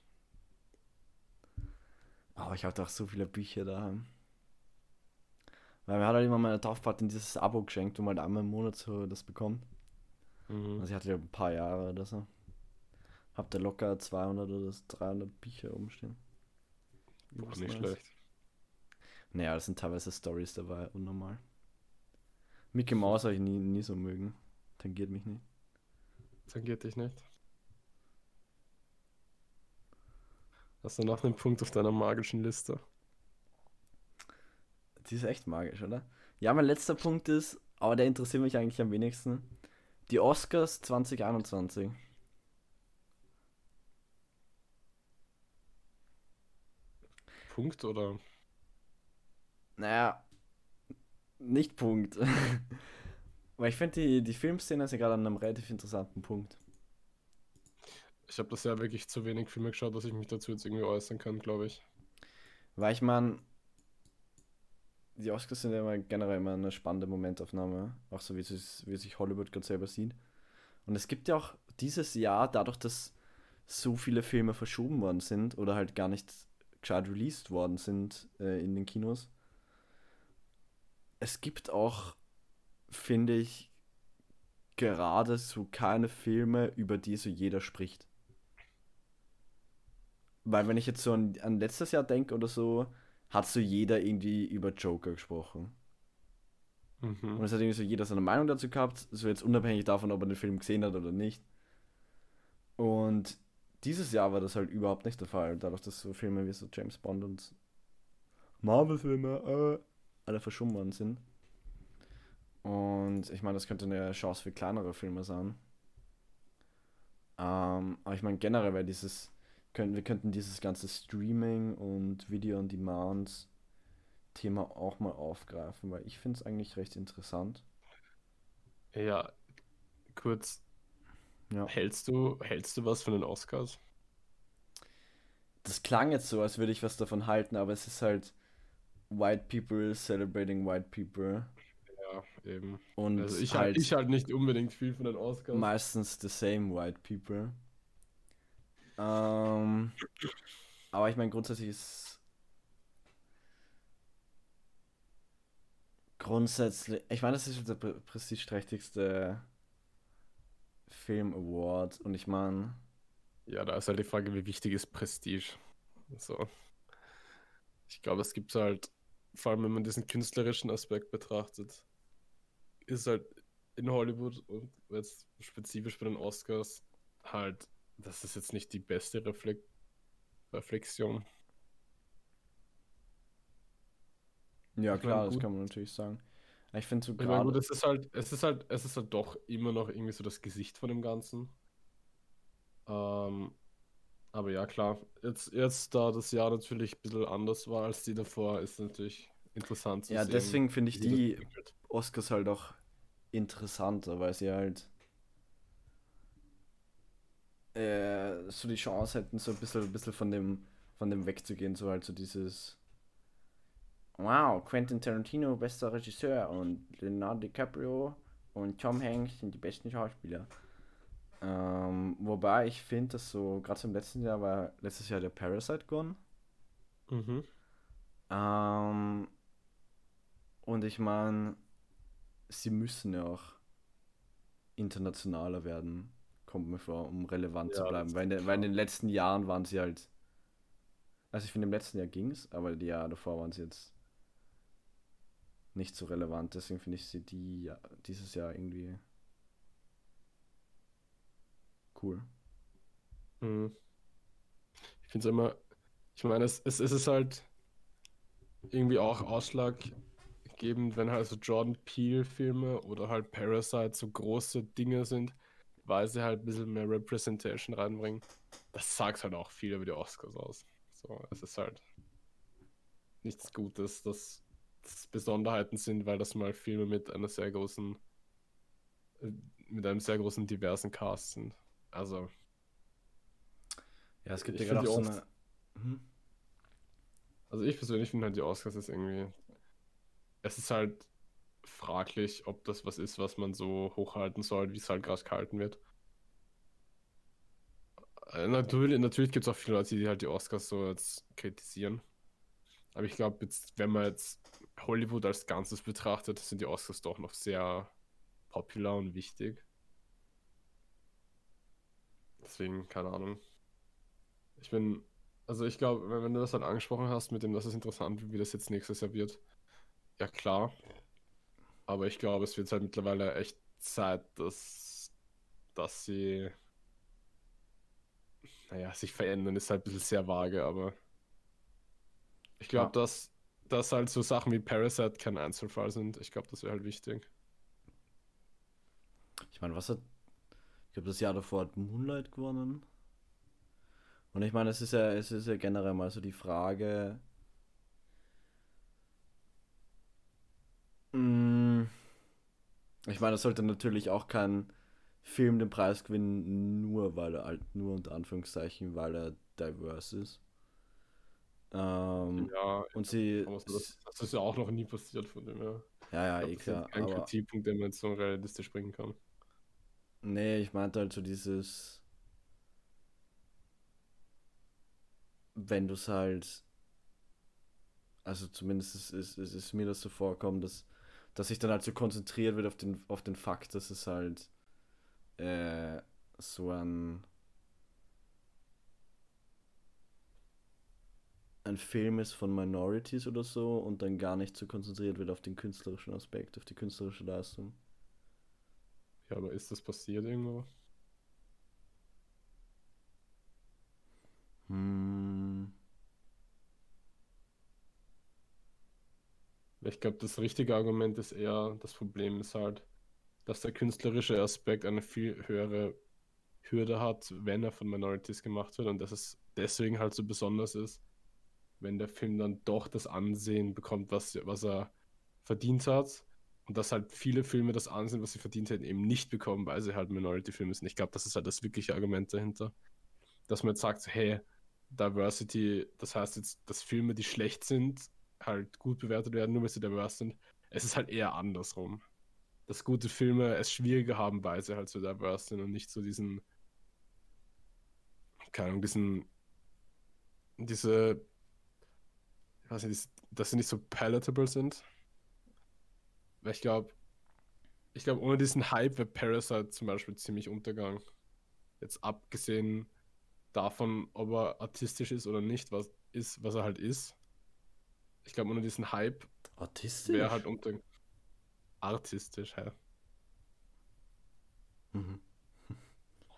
Aber ich hatte auch so viele Bücher daheim. Weil mir hat halt immer meine Taufpatin dieses Abo geschenkt, wo man halt einmal im Monat so das bekommt. Mhm. Also ich hatte ja ein paar Jahre oder so. Hab da locker 200 oder 300 Bücher umstehen. Boah, Übelst nicht nice. schlecht. Naja, das sind teilweise Stories dabei, unnormal. Mickey Mouse habe ich nie, nie so mögen. Tangiert mich nicht. Tangiert dich nicht. Hast du noch einen Punkt auf deiner magischen Liste? Die ist echt magisch, oder? Ja, mein letzter Punkt ist, aber der interessiert mich eigentlich am wenigsten. Die Oscars 2021. Punkt oder? Naja, nicht Punkt. Weil ich finde, die, die Filmszene ist ja gerade an einem relativ interessanten Punkt. Ich habe das ja wirklich zu wenig Filme geschaut, dass ich mich dazu jetzt irgendwie äußern kann, glaube ich. Weil ich meine, die Oscars sind ja immer generell immer eine spannende Momentaufnahme, auch so wie, es, wie sich Hollywood gerade selber sieht. Und es gibt ja auch dieses Jahr, dadurch, dass so viele Filme verschoben worden sind oder halt gar nicht gescheit released worden sind äh, in den Kinos, es gibt auch, finde ich, gerade so keine Filme, über die so jeder spricht. Weil wenn ich jetzt so an, an letztes Jahr denke oder so, hat so jeder irgendwie über Joker gesprochen. Und Mhm. es hat irgendwie so jeder seine Meinung dazu gehabt, so jetzt unabhängig davon, ob er den Film gesehen hat oder nicht. Und dieses Jahr war das halt überhaupt nicht der Fall, dadurch, dass so Filme wie so James Bond und Marvel-Filme äh, alle verschoben worden sind. Und ich meine, das könnte eine Chance für kleinere Filme sein. Ähm, aber ich meine, generell wäre dieses, können, wir könnten dieses ganze Streaming und Video on Demand Thema auch mal aufgreifen, weil ich finde es eigentlich recht interessant. Ja, kurz. Ja. Hältst du, hältst du was von den Oscars? Das klang jetzt so, als würde ich was davon halten, aber es ist halt White People celebrating White People. Ja, eben. Und Also ich halt halt, ich halt nicht unbedingt viel von den Oscars. meistens the same White People. Ähm, aber ich meine, grundsätzlich ist. Grundsätzlich. Ich meine, das ist der pre- prestigeträchtigste Film Award. Und ich meine. Ja, da ist halt die Frage, wie wichtig ist Prestige? So. Ich glaube, es gibt halt, vor allem wenn man diesen künstlerischen Aspekt betrachtet, ist halt in Hollywood und jetzt spezifisch bei den Oscars halt, das ist jetzt nicht die beste Reflek Reflexion. Ja, klar, das kann man natürlich sagen. Ich finde so meine, gut, gerade. es ist halt, es ist halt, es ist halt doch immer noch irgendwie so das Gesicht von dem Ganzen. Ähm, aber ja, klar, jetzt, jetzt da das Jahr natürlich ein bisschen anders war als die davor, ist natürlich interessant zu Ja, sehen, deswegen finde ich die. Oscars halt auch interessanter, weil sie halt äh, so die Chance hätten, so ein bisschen, ein bisschen von dem, von dem wegzugehen, so halt so dieses Wow, Quentin Tarantino, bester Regisseur und Leonardo DiCaprio und Tom Hanks sind die besten Schauspieler. Ähm, wobei ich finde, dass so, gerade im letzten Jahr war letztes Jahr der Parasite gewonnen. Mhm. Ähm, und ich meine, sie müssen ja auch internationaler werden, kommt mir vor, um relevant zu Ja, bleiben. das Weil in, den, weil in den letzten Jahren waren sie halt. Also ich finde, im letzten Jahr ging es, aber die Jahre davor waren sie jetzt nicht so relevant. Deswegen finde ich sie die ja- dieses Jahr irgendwie cool. Mhm. Ich finde es immer, ich meine, es, es, es ist halt irgendwie auch ausschlaggebend, wenn halt so Jordan Peele-Filme oder halt Parasite so große Dinge sind, weil sie halt ein bisschen mehr Representation reinbringen. Das sagt halt auch viel über die Oscars aus. So, es ist halt nichts Gutes, dass das Besonderheiten sind, weil das mal Filme mit einer sehr großen, äh, mit einem sehr großen diversen Cast sind. Also, Ja, es gibt Ich ja gerade auch so die eine. Mhm. Also ich persönlich finde halt die Oscars ist irgendwie. Es ist halt fraglich, ob das was ist, was man so hochhalten soll, wie es halt gerade gehalten wird. Äh, Natürlich, natürlich gibt es auch viele Leute, die halt die Oscars so jetzt kritisieren. Aber ich glaube, jetzt, wenn man jetzt Hollywood als Ganzes betrachtet, sind die Oscars doch noch sehr popular und wichtig. Deswegen, keine Ahnung. Ich bin, also ich glaube, wenn, wenn du das halt angesprochen hast, mit dem, dass es interessant wird, wie das jetzt nächstes Jahr wird, ja klar. Aber ich glaube, es wird halt mittlerweile echt Zeit, dass, dass sie, naja, sich verändern, ist halt ein bisschen sehr vage, aber ich glaube, Ja. dass, dass halt so Sachen wie Parasite kein Einzelfall sind. Ich glaube, das wäre halt wichtig. Ich meine, was hat. Ich glaube, das Jahr davor hat Moonlight gewonnen. Und ich meine, es ist ja, es ist ja generell mal so die Frage. Mm, Ich meine, es sollte natürlich auch kein Film den Preis gewinnen, nur weil er halt, nur unter Anführungszeichen, weil er diverse ist. Ähm, Ja, und sie. das, das ist ja auch noch nie passiert von dem. Ja, ja, Ich eh glaub, ist klar. kein Aber Kritikpunkt, den man jetzt so realistisch bringen kann. nee, ich meinte halt so dieses. wenn du es halt, also zumindest ist, ist, ist, ist mir das so vorkommen, dass, dass sich dann halt so konzentriert wird auf den, auf den Fakt, dass es halt äh, so ein, ein Film ist von Minorities oder so und dann gar nicht so konzentriert wird auf den künstlerischen Aspekt, auf die künstlerische Leistung. Ja, aber ist das passiert irgendwo? Hm. Ich glaube, das richtige Argument ist eher, das Problem ist halt, dass der künstlerische Aspekt eine viel höhere Hürde hat, wenn er von Minorities gemacht wird und dass es deswegen halt so besonders ist, wenn der Film dann doch das Ansehen bekommt, was, was er verdient hat. Und dass halt viele Filme das Ansehen, was sie verdient hätten, eben nicht bekommen, weil sie halt Minority-Filme sind. Ich glaube, das ist halt das wirkliche Argument dahinter. Dass man jetzt sagt, hey, Diversity, das heißt jetzt, dass Filme, die schlecht sind, halt gut bewertet werden, nur weil sie diverse sind. Es ist halt eher andersrum. Dass gute Filme es schwieriger haben, weil sie halt so diverse sind und nicht so diesen, keine Ahnung, diesen, diese, ich weiß nicht, dass sie nicht so palatable sind. Weil ich glaube, ich glaube, ohne diesen Hype wäre Parasite zum Beispiel ziemlich untergegangen. Jetzt abgesehen davon, ob er artistisch ist oder nicht, was ist, was er halt ist. Ich glaube, ohne diesen Hype wäre halt unter artistisch, ja. Mhm.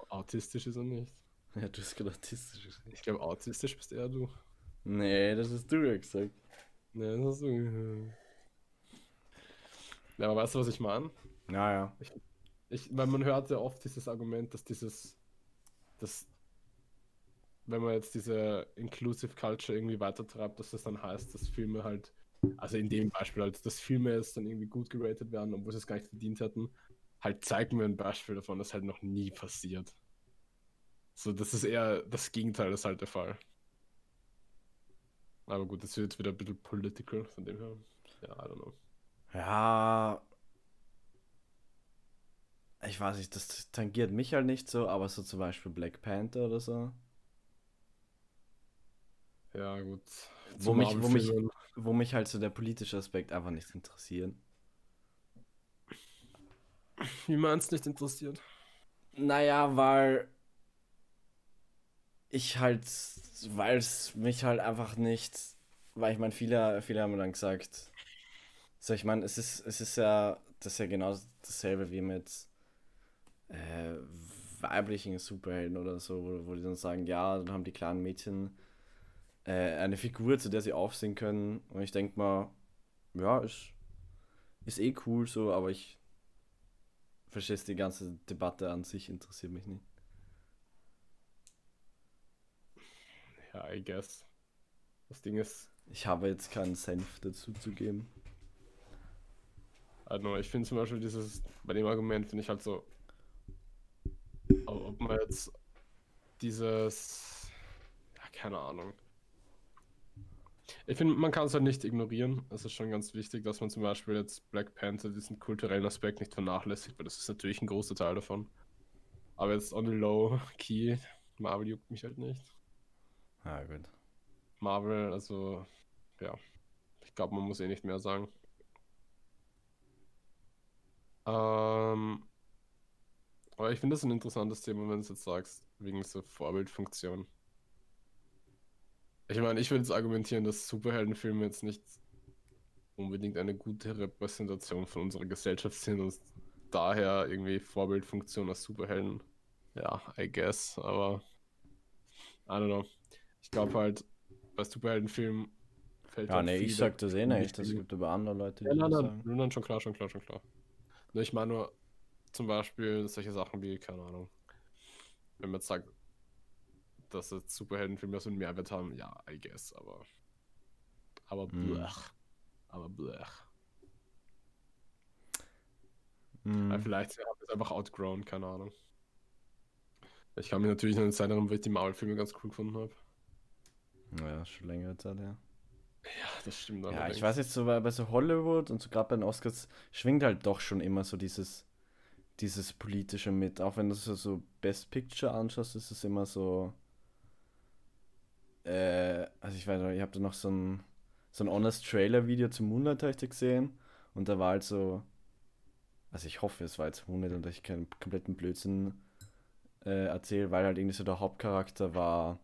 Artistisch ist er nicht. Ja, du hast gerade artistisch gesagt. Ich glaube, autistisch bist eher du. Nee, das hast du ja gesagt. Ne, das hast du. Ja, aber weißt du, was ich meine? Ja, ja. Ich, weil man hört ja oft dieses Argument, dass dieses, dass, wenn man jetzt diese Inclusive Culture irgendwie weitertreibt, dass das dann heißt, dass Filme halt, also in dem Beispiel halt, dass Filme jetzt dann irgendwie gut geratet werden, obwohl sie es gar nicht verdient hätten. Halt zeigen wir ein Beispiel davon, das halt noch nie passiert. So, das ist eher das Gegenteil, ist halt der Fall. Aber gut, das wird jetzt wieder ein bisschen political, von dem her. Ja, I don't know. Ja. Ich weiß nicht, das tangiert mich halt nicht so, aber so zum Beispiel Black Panther oder so. Ja, gut. Wo mich, wo, mich, wo mich halt so der politische Aspekt einfach nicht interessiert. Wie man es nicht interessiert. Naja, weil ich halt, weil es mich halt einfach nicht, weil ich meine, viele, viele haben dann gesagt, so ich meine, es ist, es ist ja, das ist ja genau dasselbe wie mit äh, weiblichen Superhelden oder so, wo, wo die dann sagen, ja, dann haben die kleinen Mädchen äh, eine Figur, zu der sie aufsehen können. Und ich denke mal, ja, ist, ist eh cool so, aber ich verstehst die ganze Debatte an sich interessiert mich nicht. Ja, I guess. Das Ding ist, Ich habe jetzt keinen Senf dazu zu geben. I don't know, ich finde zum Beispiel dieses, bei dem Argument finde ich halt so, ob ob man jetzt dieses, ja, keine Ahnung. Ich finde, man kann es halt nicht ignorieren. Es ist schon ganz wichtig, dass man zum Beispiel jetzt Black Panther diesen kulturellen Aspekt nicht vernachlässigt, weil das ist natürlich ein großer Teil davon. Aber jetzt on the low key, Marvel juckt mich halt nicht. Ah, gut. Marvel, also, ja, ich glaube, man muss eh nicht mehr sagen. Ähm, aber ich finde das ein interessantes Thema, wenn du es jetzt sagst, wegen so Vorbildfunktion. Ich meine, ich würde jetzt argumentieren, dass Superheldenfilme jetzt nicht unbedingt eine gute Repräsentation von unserer Gesellschaft sind und daher irgendwie Vorbildfunktion als Superhelden. Ja, I guess, aber I don't know. Ich glaube halt, bei Superheldenfilmen fällt Ja, halt nee, ich sag das eh nicht. Das wichtige- gibt aber andere Leute, die ja, nein, nein, sagen. nein, schon klar, schon klar, schon klar. Nur ich meine nur zum Beispiel solche Sachen wie, keine Ahnung, wenn man jetzt sagt, dass jetzt Superheldenfilme so einen Mehrwert haben, ja, I guess, aber. Aber Hm. blech. Aber blech. Weil vielleicht habe ich es einfach outgrown, keine Ahnung. Ich kann mich natürlich noch erinnern, weil ich die Marvel-Filme ganz cool gefunden habe. Ja, schon längere Zeit, ja. Ja, das stimmt Ja, ich weiß jetzt so bei, bei so Hollywood und so gerade bei den Oscars schwingt halt doch schon immer so dieses, dieses politische mit. Auch wenn du so, so Best Picture anschaust, ist es immer so. Äh, also ich weiß nicht, ich habe da noch so ein, so ein Honest Trailer Video zum Moonlight hab ich da gesehen und da war halt so. Also ich hoffe, es war jetzt Moonlight und ich keinen kompletten Blödsinn äh, erzähle, weil halt irgendwie so der Hauptcharakter war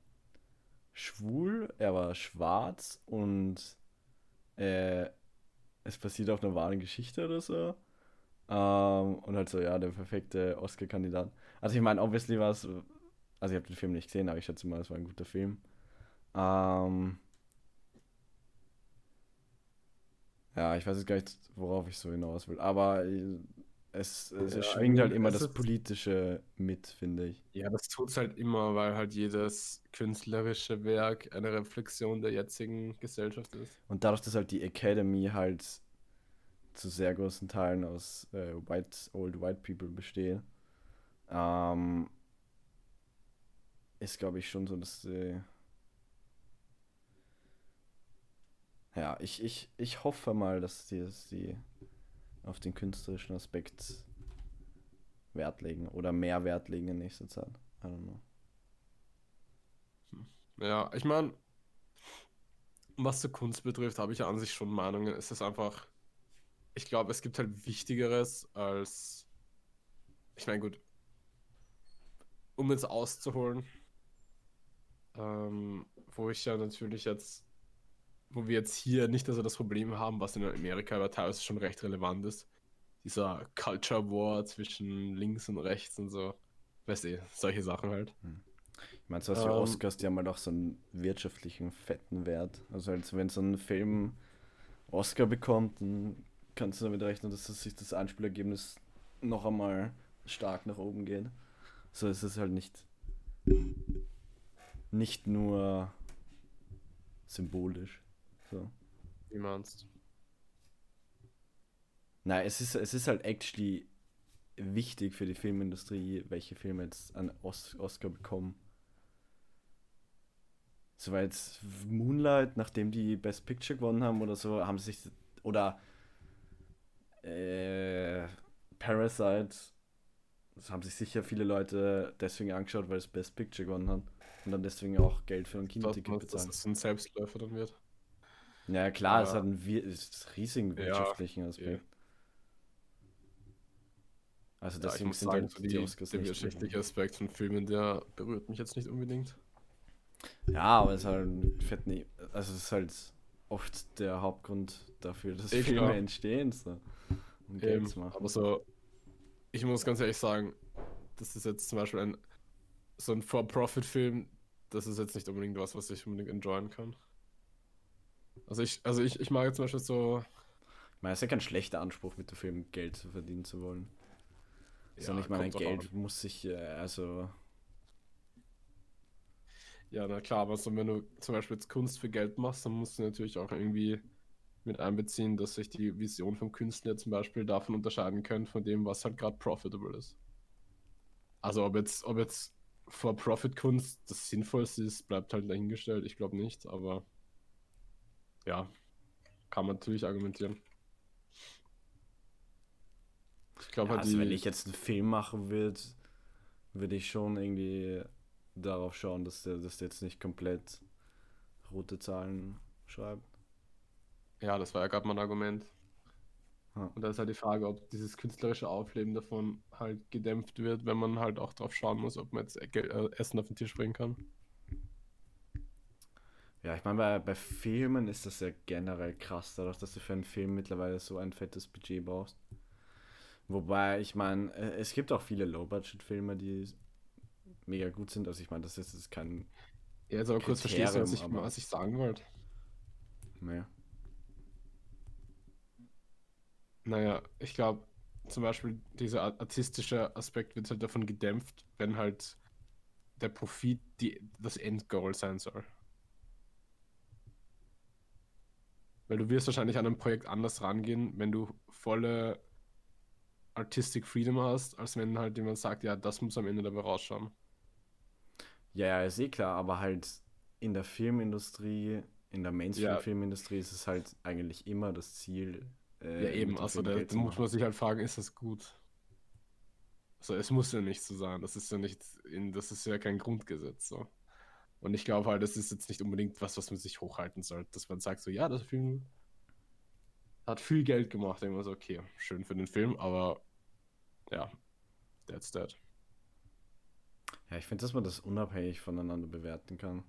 schwul, er war schwarz und äh, es basiert auf einer wahren Geschichte oder so. Ähm, und halt so, ja, der perfekte Oscar-Kandidat. Also ich meine, obviously war es, also ich habe den Film nicht gesehen, aber ich schätze mal, es war ein guter Film. Ähm, ja, ich weiß jetzt gar nicht, worauf ich so hinaus will, aber äh, es, es Ja, schwingt halt immer das es- Politische mit, finde ich. Ja, das tut's halt immer, weil halt jedes künstlerische Werk eine Reflexion der jetzigen Gesellschaft ist. Und dadurch, dass halt die Academy halt zu sehr großen Teilen aus äh, white, old white people besteht, ähm, ist, glaube ich, schon so, dass sie. Ja, ich, ich, ich hoffe mal, dass die, dass die auf den künstlerischen Aspekt Wert legen oder mehr Wert legen in nächster Zeit. I don't know. Ja, ich meine, was zur Kunst betrifft, habe ich ja an sich schon Meinungen. Es ist einfach, ich glaube, es gibt halt Wichtigeres als, ich meine, gut, um jetzt auszuholen, ähm, wo ich ja natürlich jetzt, wo wir jetzt hier nicht also das Problem haben, was in Amerika aber teilweise schon recht relevant ist, dieser Culture War zwischen links und rechts und so, weißt du, solche Sachen halt. Ich meine, sowas wie Ähm, Oscars, die haben halt auch so einen wirtschaftlichen fetten Wert. Also als wenn so ein Film Oscar bekommt, dann kannst du damit rechnen, dass das sich das Einspielergebnis noch einmal stark nach oben geht. So ist es halt nicht nicht nur symbolisch. So. Wie meinst Nein, es ist, es ist halt actually wichtig für die Filmindustrie, welche Filme jetzt einen Os Oscar bekommen. So weil jetzt Moonlight, nachdem die Best Picture gewonnen haben oder so, haben sich oder äh, Parasite, das haben sich sicher viele Leute deswegen angeschaut, weil es Best Picture gewonnen hat und dann deswegen auch Geld für ein du, Kinoticket dass das ein Selbstläufer dann wird? Ja, klar, es hat einen riesigen wirtschaftlichen. Aspekt. Also Ja, ich deswegen muss sind sagen, so die, der wirtschaftliche Aspekt von Filmen, der berührt mich jetzt nicht unbedingt. Ja, aber es ist halt nie. Also es ist halt oft der Hauptgrund dafür, dass Eh, Filme klar. entstehen, so. Geld Eben, zu machen. aber so, ich muss ganz ehrlich sagen, das ist jetzt zum Beispiel ein so ein For-Profit-Film, das ist jetzt nicht unbedingt was, was ich unbedingt enjoyen kann. Also ich, also ich, ich mag jetzt zum Beispiel so, Ich meine, es ist ja kein schlechter Anspruch, mit dem Film Geld zu verdienen zu wollen. Sondern Ja, ich meine, Geld muss sich, äh, also, ja, na klar, aber so, wenn du zum Beispiel jetzt Kunst für Geld machst, dann musst du natürlich auch irgendwie mit einbeziehen, dass sich die Vision vom Künstler zum Beispiel davon unterscheiden können, von dem, was halt gerade profitable ist. Also ob jetzt, ob jetzt For-Profit-Kunst das Sinnvollste ist, bleibt halt dahingestellt. Ich glaube nicht, aber ja, kann man natürlich argumentieren. Ich glaube ja, halt, also wenn ich jetzt einen Film machen würde, würde ich schon irgendwie darauf schauen, dass der, der jetzt nicht komplett rote Zahlen schreibt. Ja, das war ja gerade mein Argument. Ja. Und da ist halt die Frage, ob dieses künstlerische Aufleben davon halt gedämpft wird, wenn man halt auch drauf schauen muss, ob man jetzt äh, Essen auf den Tisch bringen kann. Ja, ich meine, bei, bei Filmen ist das ja generell krass, dadurch, dass du für einen Film mittlerweile so ein fettes Budget brauchst. Wobei, ich meine, äh, es gibt auch viele Low-Budget-Filme, die mega gut sind. Also ich meine, das ist jetzt kein Ja, jetzt aber kurz verstehst du, was ich, aber- was ich sagen wollte. mehr. Naja, ich glaube, zum Beispiel dieser ar- artistische Aspekt wird halt davon gedämpft, wenn halt der Profit die, das Endgoal sein soll. Weil du wirst wahrscheinlich an ein Projekt anders rangehen, wenn du volle Artistic Freedom hast, als wenn halt jemand sagt, ja, das muss am Ende dabei rausschauen. Ja, ja, ist eh klar, aber halt in der Filmindustrie, in der Mainstream-Filmindustrie ist es halt eigentlich immer das Ziel. äh, ja, eben, also da, muss man sich halt fragen, ist das gut? Also es muss ja nicht so sein, das ist ja nicht, in, das ist ja kein Grundgesetz so. Und ich glaube halt, das ist jetzt nicht unbedingt was, was man sich hochhalten sollte, dass man sagt so, ja, das Film hat viel Geld gemacht, irgendwas so, okay, schön für den Film, aber ja, that's that. Ja, ich finde, dass man das unabhängig voneinander bewerten kann.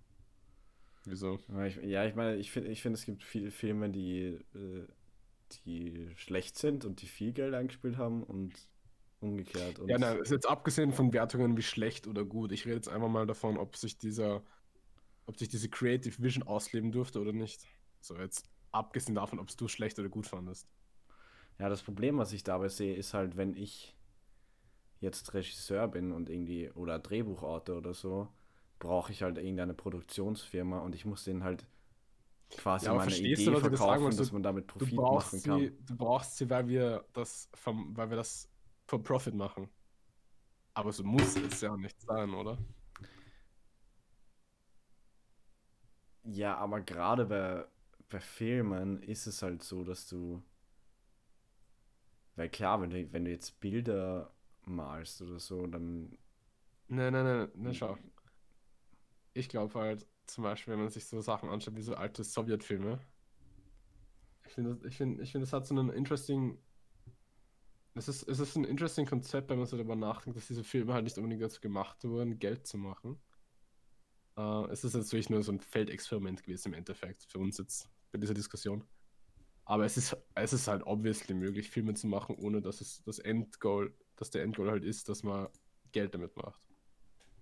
Wieso? Ja, ich, ja, ich meine, ich finde, ich find, es gibt viele Filme, die, äh, die schlecht sind und die viel Geld eingespielt haben und umgekehrt. Und Ja, nein, ist jetzt abgesehen von Wertungen wie schlecht oder gut. Ich rede jetzt einfach mal davon, ob sich dieser ob sich diese Creative Vision ausleben durfte oder nicht. So jetzt abgesehen davon, ob es du schlecht oder gut fandest. Ja, das Problem, was ich dabei sehe, ist halt, wenn ich jetzt Regisseur bin und irgendwie oder Drehbuchautor oder so, brauche ich halt irgendeine Produktionsfirma und ich muss denen halt quasi Ja, meine Idee du, das sagen verkaufen, will? dass man damit Profit machen kann. sie, du brauchst sie, weil wir das vom, weil wir das for Profit machen. Aber so muss es ja nicht sein, oder? Ja, aber gerade bei, bei Filmen ist es halt so, dass du. Weil klar, wenn du, wenn du jetzt Bilder malst oder so, dann. Nein, nein, nein, nein, schau. Ich glaube halt, zum Beispiel, wenn man sich so Sachen anschaut, wie so alte Sowjetfilme. Ich finde, ich finde, ich finde, es hat so einen interesting. Es ist, es ist ein interesting Konzept, wenn man so darüber nachdenkt, dass diese Filme halt nicht unbedingt dazu gemacht wurden, Geld zu machen. Äh, es ist natürlich nur so ein Feldexperiment gewesen im Endeffekt für uns jetzt bei dieser Diskussion. Aber es ist, es ist halt obviously möglich, Filme zu machen, ohne dass es das Endgoal, dass der Endgoal halt ist, dass man Geld damit macht.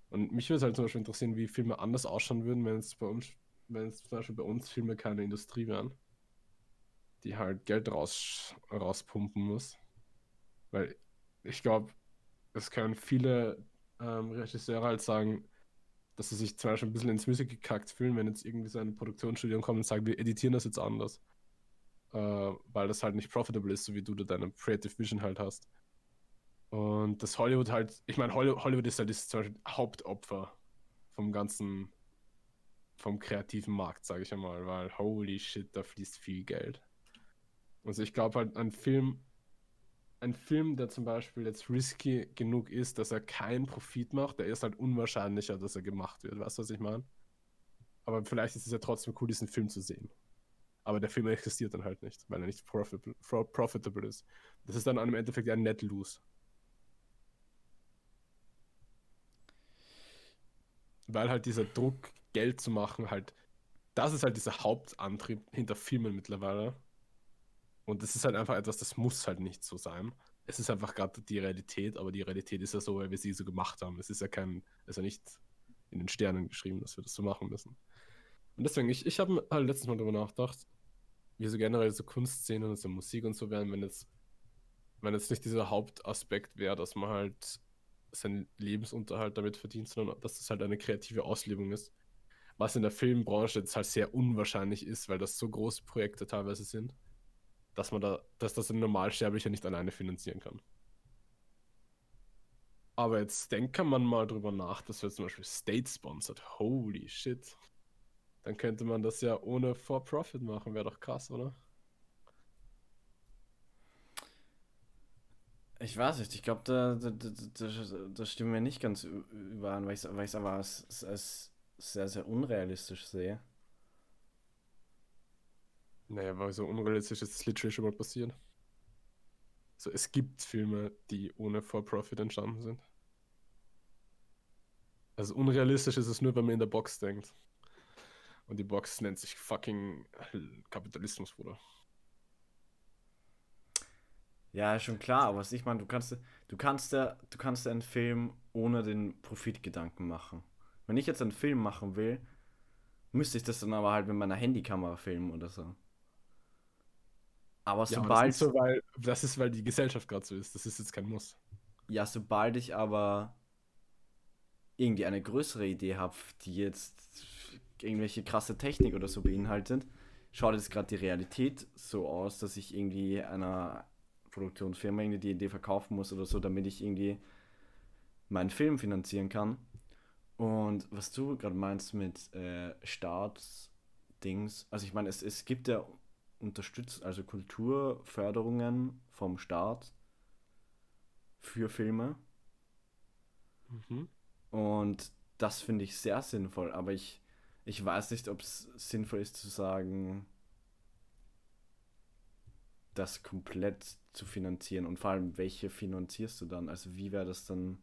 Und mich würde es halt zum Beispiel interessieren, wie Filme anders ausschauen würden, wenn es bei uns, wenn es zum Beispiel bei uns Filme keine Industrie wären, die halt Geld raus, rauspumpen muss. Weil ich glaube, es können viele ähm, Regisseure halt sagen, dass sie sich zum Beispiel ein bisschen ins Musik gekackt fühlen, wenn jetzt irgendwie so ein Produktionsstudio kommt und sagt, wir editieren das jetzt anders. Äh, weil das halt nicht profitable ist, so wie du da deine Creative Vision halt hast. Und das Hollywood halt, ich meine, Holly- Hollywood ist halt das zum Beispiel Hauptopfer vom ganzen, vom kreativen Markt, sage ich einmal, weil holy shit, da fließt viel Geld. Also ich glaube halt, ein Film, ein Film, der zum Beispiel jetzt risky genug ist, dass er keinen Profit macht, der ist halt unwahrscheinlicher, dass er gemacht wird. Weißt du, was ich meine? Aber vielleicht ist es ja trotzdem cool, diesen Film zu sehen. Aber der Film existiert dann halt nicht, weil er nicht profitable, pro- profitable ist. Das ist dann im Endeffekt ja ein Net Lose. Weil halt dieser Druck, Geld zu machen, halt, das ist halt dieser Hauptantrieb hinter Filmen mittlerweile. Und das ist halt einfach etwas, das muss halt nicht so sein. Es ist einfach gerade die Realität, aber die Realität ist ja so, weil wir sie so gemacht haben. Es ist ja kein, ist ja nicht in den Sternen geschrieben, dass wir das so machen müssen. Und deswegen, ich, ich habe halt letztes Mal darüber nachgedacht, wie so generell so Kunstszenen und so Musik und so wären, wenn jetzt, wenn jetzt nicht dieser Hauptaspekt wäre, dass man halt seinen Lebensunterhalt damit verdient, sondern dass das halt eine kreative Auslebung ist. Was in der Filmbranche jetzt halt sehr unwahrscheinlich ist, weil das so große Projekte teilweise sind, dass man da, dass das ein Normalsterblicher nicht alleine finanzieren kann. Aber jetzt denkt man mal drüber nach, dass wir zum Beispiel State sponsored. Holy shit. Dann könnte man das ja ohne For-Profit machen, wäre doch krass, oder? Ich weiß nicht, ich glaube, da, da, da, da, stimmen wir nicht ganz überein, weil ich es aber als, als sehr, sehr unrealistisch sehe. Naja, weil so unrealistisch ist es literally schon mal passiert. So, es gibt Filme, die ohne For-Profit entstanden sind. Also unrealistisch ist es nur, wenn man in der Box denkt. Und die Box nennt sich fucking Kapitalismus, Bruder. Ja, schon klar, aber was ich meine, du kannst, du kannst du kannst einen Film ohne den Profitgedanken machen. Wenn ich jetzt einen Film machen will, müsste ich das dann aber halt mit meiner Handykamera filmen oder so. Aber Ja, aber sobald, das, ist so, weil, das ist, weil die Gesellschaft gerade so ist. Das ist jetzt kein Muss. ja, sobald ich aber irgendwie eine größere Idee habe, die jetzt irgendwelche krasse Technik oder so beinhaltet, schaut jetzt gerade die Realität so aus, dass ich irgendwie einer Produktionsfirma irgendwie die Idee verkaufen muss oder so, damit ich irgendwie meinen Film finanzieren kann. Und was du gerade meinst mit äh, Staatsdings, also ich meine, es, es gibt ja unterstützt, also Kulturförderungen vom Staat für Filme. Mhm. Und das finde ich sehr sinnvoll, aber ich, ich weiß nicht, ob es sinnvoll ist zu sagen, das komplett zu finanzieren und vor allem, welche finanzierst du dann? Also wie wäre das dann?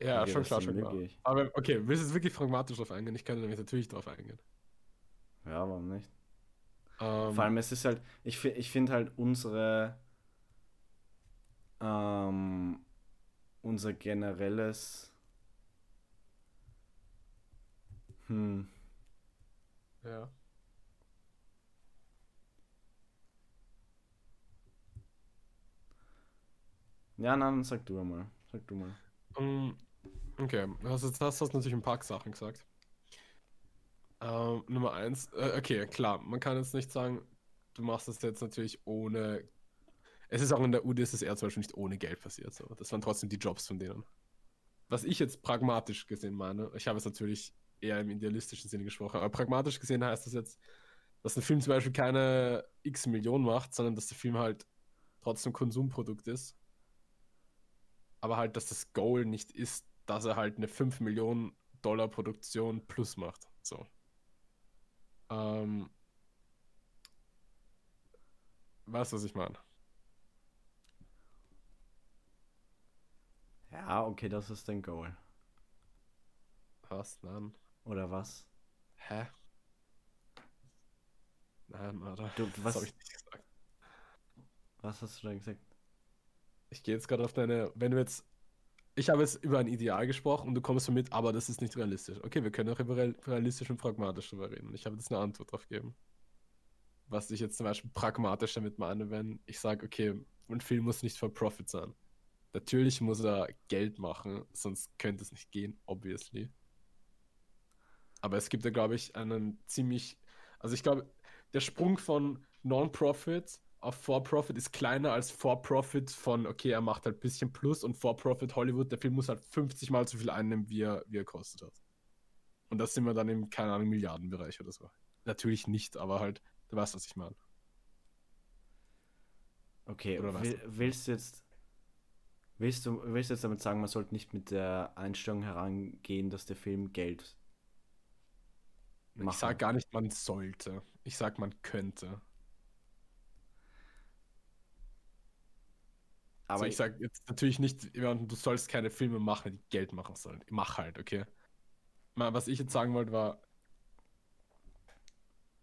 Ja, schon klar, schon klar. Aber okay, willst du jetzt wirklich pragmatisch drauf eingehen? Ich kann nämlich natürlich drauf eingehen. Ja, warum nicht? Ähm, Vor allem, es ist halt, ich, ich finde halt unsere, ähm, unser generelles, Hm. Ja. Ja, nein, sag du mal. Sag du mal. Um, okay, also jetzt hast du natürlich ein paar Sachen gesagt. Ähm, Nummer eins, äh, okay, klar, man kann jetzt nicht sagen, du machst das jetzt natürlich ohne. Es ist auch in der UdSSR zum Beispiel nicht ohne Geld passiert. So. Das waren trotzdem die Jobs von denen. Was ich jetzt pragmatisch gesehen meine, ich habe es natürlich eher im idealistischen Sinne gesprochen, aber pragmatisch gesehen heißt das jetzt, dass ein Film zum Beispiel keine x Millionen macht, sondern dass der Film halt trotzdem Konsumprodukt ist. Aber halt, dass das Goal nicht ist, dass er halt eine 5 Millionen Dollar Produktion plus macht. So. Ähm, weißt du, was ich meine? Ja, okay, das ist dein Goal. Was? Nein. Oder was? Hä? Nein, Alter. Du, Das was, habe ich nicht gesagt. was hast du da gesagt? Ich gehe jetzt gerade auf deine. Wenn du jetzt. Ich habe jetzt über ein Ideal gesprochen und du kommst mit, aber das ist nicht realistisch. Okay, wir können auch über real- realistisch und pragmatisch drüber reden. Ich habe jetzt eine Antwort drauf gegeben. Was ich jetzt zum Beispiel pragmatisch damit meine, wenn ich sage, okay, ein Film muss nicht for Profit sein. Natürlich muss er Geld machen, sonst könnte es nicht gehen, obviously. Aber es gibt ja, glaube ich, einen ziemlich. Also ich glaube, der Sprung von Non-Profit auf For-Profit ist kleiner als For-Profit von, okay, er macht halt ein bisschen Plus und For-Profit Hollywood, der Film muss halt 50 Mal so viel einnehmen, wie er, wie er kostet hat. Und das sind wir dann im, keine Ahnung, Milliardenbereich oder so. Natürlich nicht, aber halt, du weißt, was ich meine. Okay, Oder was? will, willst du jetzt. Willst du, willst du jetzt damit sagen, man sollte nicht mit der Einstellung herangehen, dass der Film Geld Ich machen? sag gar nicht, man sollte. Ich sag, man könnte. Aber also ich sag jetzt natürlich nicht, jemandem, du sollst keine Filme machen, die Geld machen sollen. Mach halt, okay? Mal, was ich jetzt sagen wollte, war,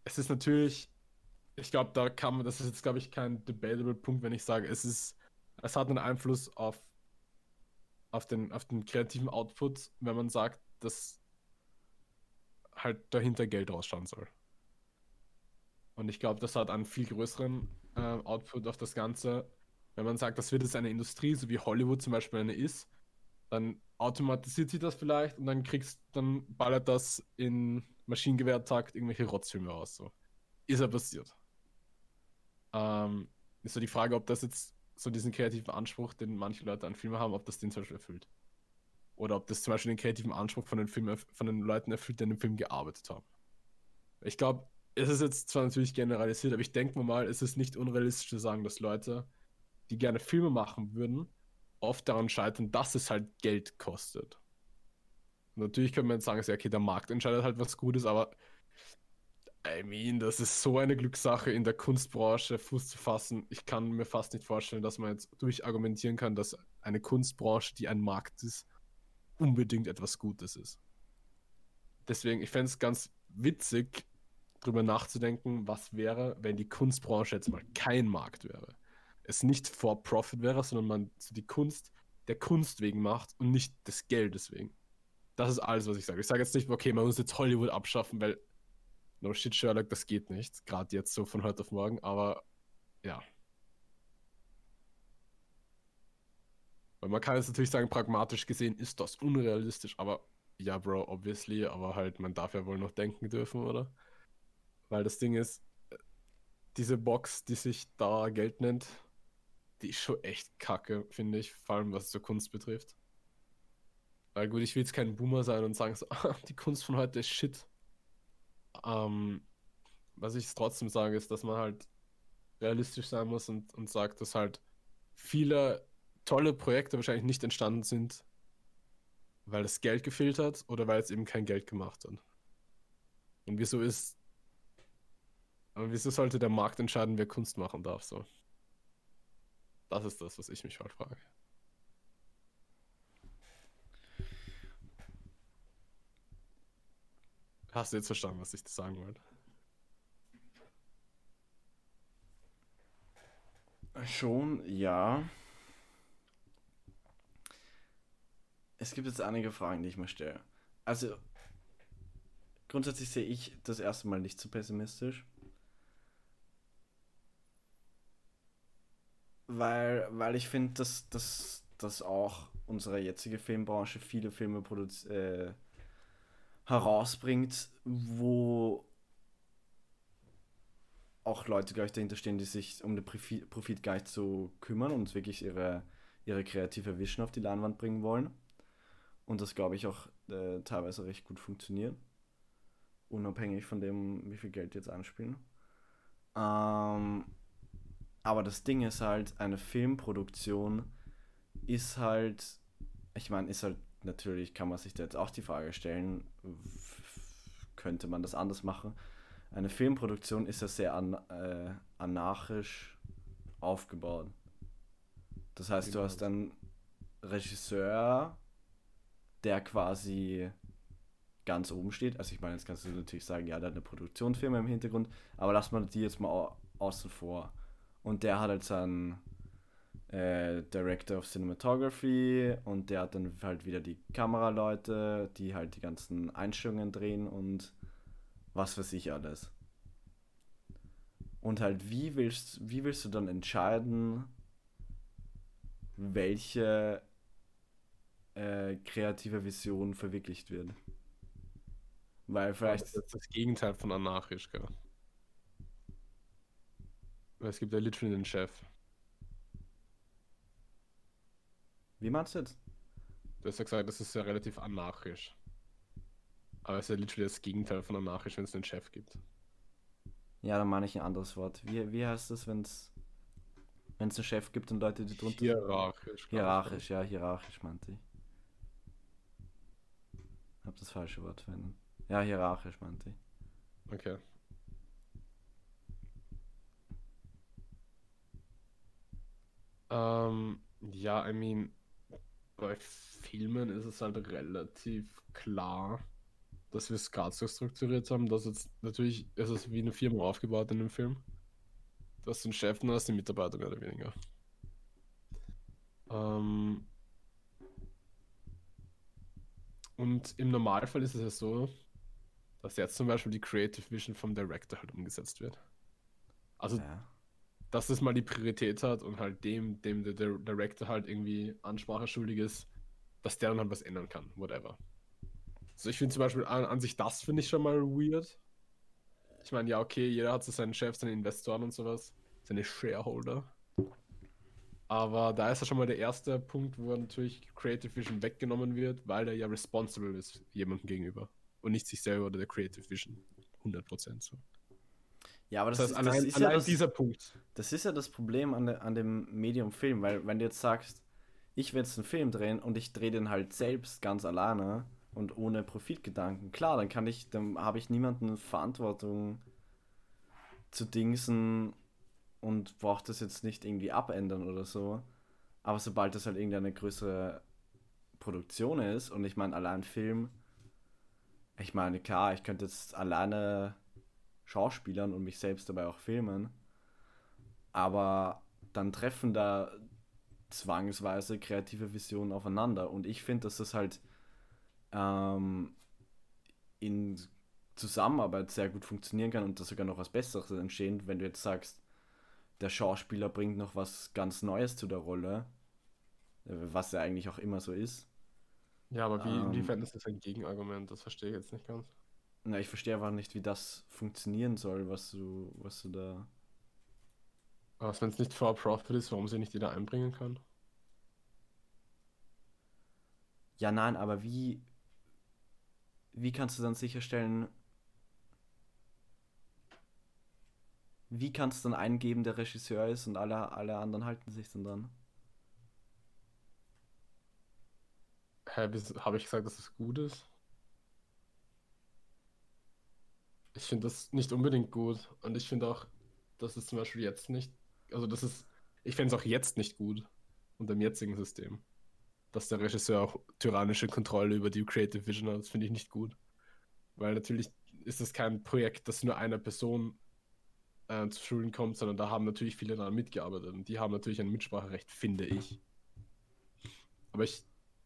es ist natürlich, ich glaube, da kann man, das ist jetzt, glaube ich, kein debatable Punkt, wenn ich sage, es ist, es hat einen Einfluss auf, auf den, auf den kreativen Output, wenn man sagt, dass halt dahinter Geld rausschauen soll. Und ich glaube, das hat einen viel größeren äh, Output auf das Ganze, wenn man sagt, das wird jetzt eine Industrie, so wie Hollywood zum Beispiel eine ist, dann automatisiert sich das vielleicht und dann kriegst, dann ballert das in Maschinengewehrtakt irgendwelche Rotzfilme raus. So. Ist ja passiert. Ähm, ist so die Frage, ob das jetzt so diesen kreativen Anspruch, den manche Leute an Filme haben, ob das den zum Beispiel erfüllt. Oder ob das zum Beispiel den kreativen Anspruch von den, erf- von den Leuten erfüllt, die an dem Film gearbeitet haben. Ich glaube, es ist jetzt zwar natürlich generalisiert, aber ich denke mal, es ist nicht unrealistisch zu sagen, dass Leute, die gerne Filme machen würden, oft daran scheitern, dass es halt Geld kostet. Und natürlich könnte man jetzt sagen, okay, der Markt entscheidet halt, was gut ist, aber I mean, das ist so eine Glückssache in der Kunstbranche Fuß zu fassen. Ich kann mir fast nicht vorstellen, dass man jetzt durchargumentieren kann, dass eine Kunstbranche, die ein Markt ist, unbedingt etwas Gutes ist. Deswegen, ich fände es ganz witzig, drüber nachzudenken, was wäre, wenn die Kunstbranche jetzt mal kein Markt wäre. Es nicht for Profit wäre, sondern man die Kunst der Kunst wegen macht und nicht des Geldes wegen. Das ist alles, was ich sage. Ich sage jetzt nicht, okay, man muss jetzt Hollywood abschaffen, weil no shit, Sherlock, das geht nicht. Gerade jetzt so von heute auf morgen, aber ja. Weil man kann jetzt natürlich sagen, pragmatisch gesehen ist das unrealistisch, aber ja, Bro, obviously, aber halt, man darf ja wohl noch denken dürfen, oder? Weil das Ding ist, diese Box, die sich da Geld nennt, die ist schon echt kacke, finde ich, vor allem was zur Kunst betrifft. Weil gut, ich will jetzt kein Boomer sein und sagen so, "Ah, die Kunst von heute ist shit. Ähm, was ich trotzdem sage, ist, dass man halt realistisch sein muss und, und sagt, dass halt viele tolle Projekte wahrscheinlich nicht entstanden sind, weil das Geld gefehlt hat oder weil es eben kein Geld gemacht hat. Und wieso ist. Aber wieso sollte der Markt entscheiden, wer Kunst machen darf? So. Das ist das, was ich mich halt frage. Hast du jetzt verstanden, was ich sagen wollte? Schon, ja. Es gibt jetzt einige Fragen, die ich mir stelle. Also, grundsätzlich sehe ich das erste Mal nicht so pessimistisch. Weil, weil ich finde, dass, dass, dass auch unsere jetzige Filmbranche viele Filme äh, herausbringt, wo auch Leute gleich dahinter stehen, die sich um den Profit, Profit gar nicht so kümmern und wirklich ihre, ihre kreative Vision auf die Leinwand bringen wollen. Und das glaube ich auch äh, teilweise recht gut funktioniert. Unabhängig von dem, wie viel Geld die jetzt anspielen. Ähm, aber das Ding ist halt, eine Filmproduktion ist halt, ich meine, ist halt natürlich, kann man sich da jetzt auch die Frage stellen, könnte man das anders machen? Eine Filmproduktion ist ja sehr an, äh, anarchisch aufgebaut. Das heißt, du hast einen Regisseur, der quasi ganz oben steht. Also ich meine, jetzt kannst du natürlich sagen, ja, der hat eine Produktionsfirma im Hintergrund, aber lass mal die jetzt mal außen vor. Und der hat halt seinen äh, Director of Cinematography und der hat dann halt wieder die Kameraleute, die halt die ganzen Einstellungen drehen und was weiß ich alles. Und halt, wie willst, wie willst du dann entscheiden, welche äh, kreative Vision verwirklicht wird? Weil vielleicht. Das ist das Gegenteil von anarchisch, gell? Es gibt ja literally einen Chef. Wie meinst du jetzt? Du hast ja gesagt, das ist ja relativ anarchisch. Aber es ist ja literally das Gegenteil von anarchisch, wenn es einen Chef gibt. Ja, dann meine ich ein anderes Wort. Wie, wie heißt das, wenn es wenn es einen Chef gibt und Leute, die drunter Hierarchisch. Hierarchisch, ja, hierarchisch meinte ich. Hab das falsche Wort verwendet. Ja, hierarchisch meinte ich. Okay. Ähm, ja, I mean, bei Filmen ist es halt relativ klar, dass wir es gerade so strukturiert haben, dass jetzt natürlich ist es wie eine Firma aufgebaut in dem Film. Du hast den Chef und hast die Mitarbeiter mehr oder weniger. Ähm, und im Normalfall ist es ja so, dass jetzt zum Beispiel die Creative Vision vom Director halt umgesetzt wird. Also ja dass das mal die Priorität hat und halt dem, dem der Director halt irgendwie Ansprache schuldig ist, dass der dann halt was ändern kann, whatever. Also ich finde zum Beispiel an, an sich das finde ich schon mal weird. Ich meine, ja, okay, jeder hat so seinen Chef, seine Investoren und sowas, seine Shareholder. Aber da ist ja schon mal der erste Punkt, wo natürlich Creative Vision weggenommen wird, weil er ja responsible ist jemandem gegenüber und nicht sich selber oder der Creative Vision. 100% so. Ja, aber das, das heißt, ist, allein, das ist allein ja das, dieser Punkt. Das ist ja das Problem an, de, an dem Medium Film, weil wenn du jetzt sagst, ich will jetzt einen Film drehen und ich drehe den halt selbst ganz alleine und ohne Profitgedanken, klar, dann kann ich, dann habe ich niemanden Verantwortung zu dingsen und brauche das jetzt nicht irgendwie abändern oder so. Aber sobald das halt irgendeine größere Produktion ist und ich meine allein Film, ich meine klar, ich könnte jetzt alleine Schauspielern und mich selbst dabei auch filmen. Aber dann treffen da zwangsweise kreative Visionen aufeinander. Und ich finde, dass das halt ähm, in Zusammenarbeit sehr gut funktionieren kann und dass sogar noch was Besseres entstehen, wenn du jetzt sagst, der Schauspieler bringt noch was ganz Neues zu der Rolle, was ja eigentlich auch immer so ist. Ja, aber wie, ähm, inwiefern ist das ein Gegenargument? Das verstehe ich jetzt nicht ganz. Na, ich verstehe einfach nicht, wie das funktionieren soll, was du, was du da. Was, wenn es nicht for profit ist, warum sie nicht jeder einbringen kann? Ja, nein, aber wie, wie kannst du dann sicherstellen, wie kannst du dann eingeben, der Regisseur ist und alle, alle anderen halten sich dann dran? Hä, habe ich gesagt, dass es gut ist? Ich finde das nicht unbedingt gut. Und ich finde auch, dass es zum Beispiel jetzt nicht, also das ist, ich fände es auch jetzt nicht gut unter dem jetzigen System. Dass der Regisseur auch tyrannische Kontrolle über die Creative Vision hat, das finde ich nicht gut. Weil natürlich ist es kein Projekt, das nur einer Person äh, zu Schulen kommt, sondern da haben natürlich viele daran mitgearbeitet und die haben natürlich ein Mitspracherecht, finde ich. Aber ich,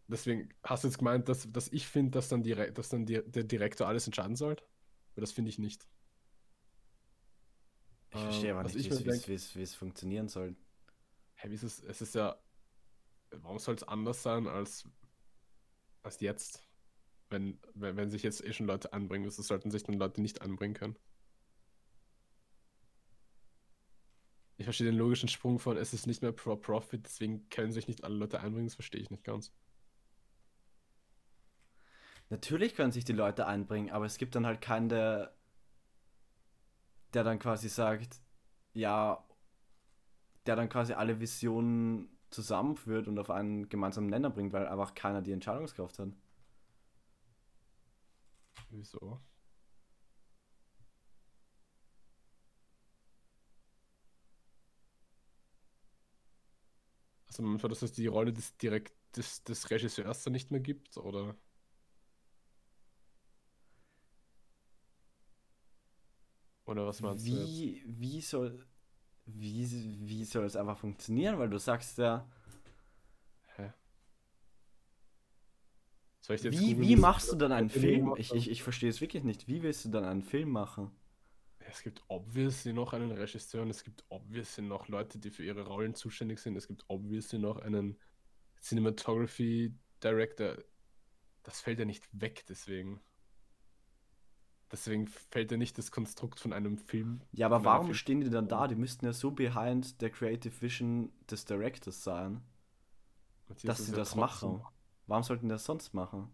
deswegen hast du jetzt gemeint, dass, dass ich finde, dass dann, die, dass dann die, der Direktor alles entscheiden sollte? Weil das finde ich nicht. Ich verstehe Ähm, aber nicht, ich wie es- funktionieren soll. Hey, wie ist es? Es ist ja. Warum soll es anders sein als, als jetzt? Wenn, wenn, wenn sich jetzt eh schon Leute anbringen, wieso sollten sich dann Leute nicht anbringen können? Ich verstehe den logischen Sprung von, es ist nicht mehr Pro Profit, deswegen können sich nicht alle Leute einbringen, das verstehe ich nicht ganz. Natürlich können sich die Leute einbringen, aber es gibt dann halt keinen, der, der dann quasi sagt, ja, der dann quasi alle Visionen zusammenführt und auf einen gemeinsamen Nenner bringt, weil einfach keiner die Entscheidungskraft hat. Wieso? Also manchmal, dass es die Rolle des direkt des, des Regisseurs dann nicht mehr gibt, oder? Oder was meinst du jetzt? Wie, wie soll, wie, wie soll es einfach funktionieren? Weil du sagst ja, Hä? Soll ich jetzt wie, wie machst du dann einen Film? Ich, ich, ich verstehe es wirklich nicht. Wie willst du dann einen Film machen? Es gibt obviously noch einen Regisseur und es gibt obviously noch Leute, die für ihre Rollen zuständig sind. Es gibt obviously noch einen Cinematography Director. Das fällt ja nicht weg, deswegen. Deswegen fällt ja nicht das Konstrukt von einem Film. Ja, aber warum Film- stehen die dann da? Die müssten ja so behind der Creative Vision des Directors sein, Matthias, dass sie ja das machen. Warum sollten die das sonst machen?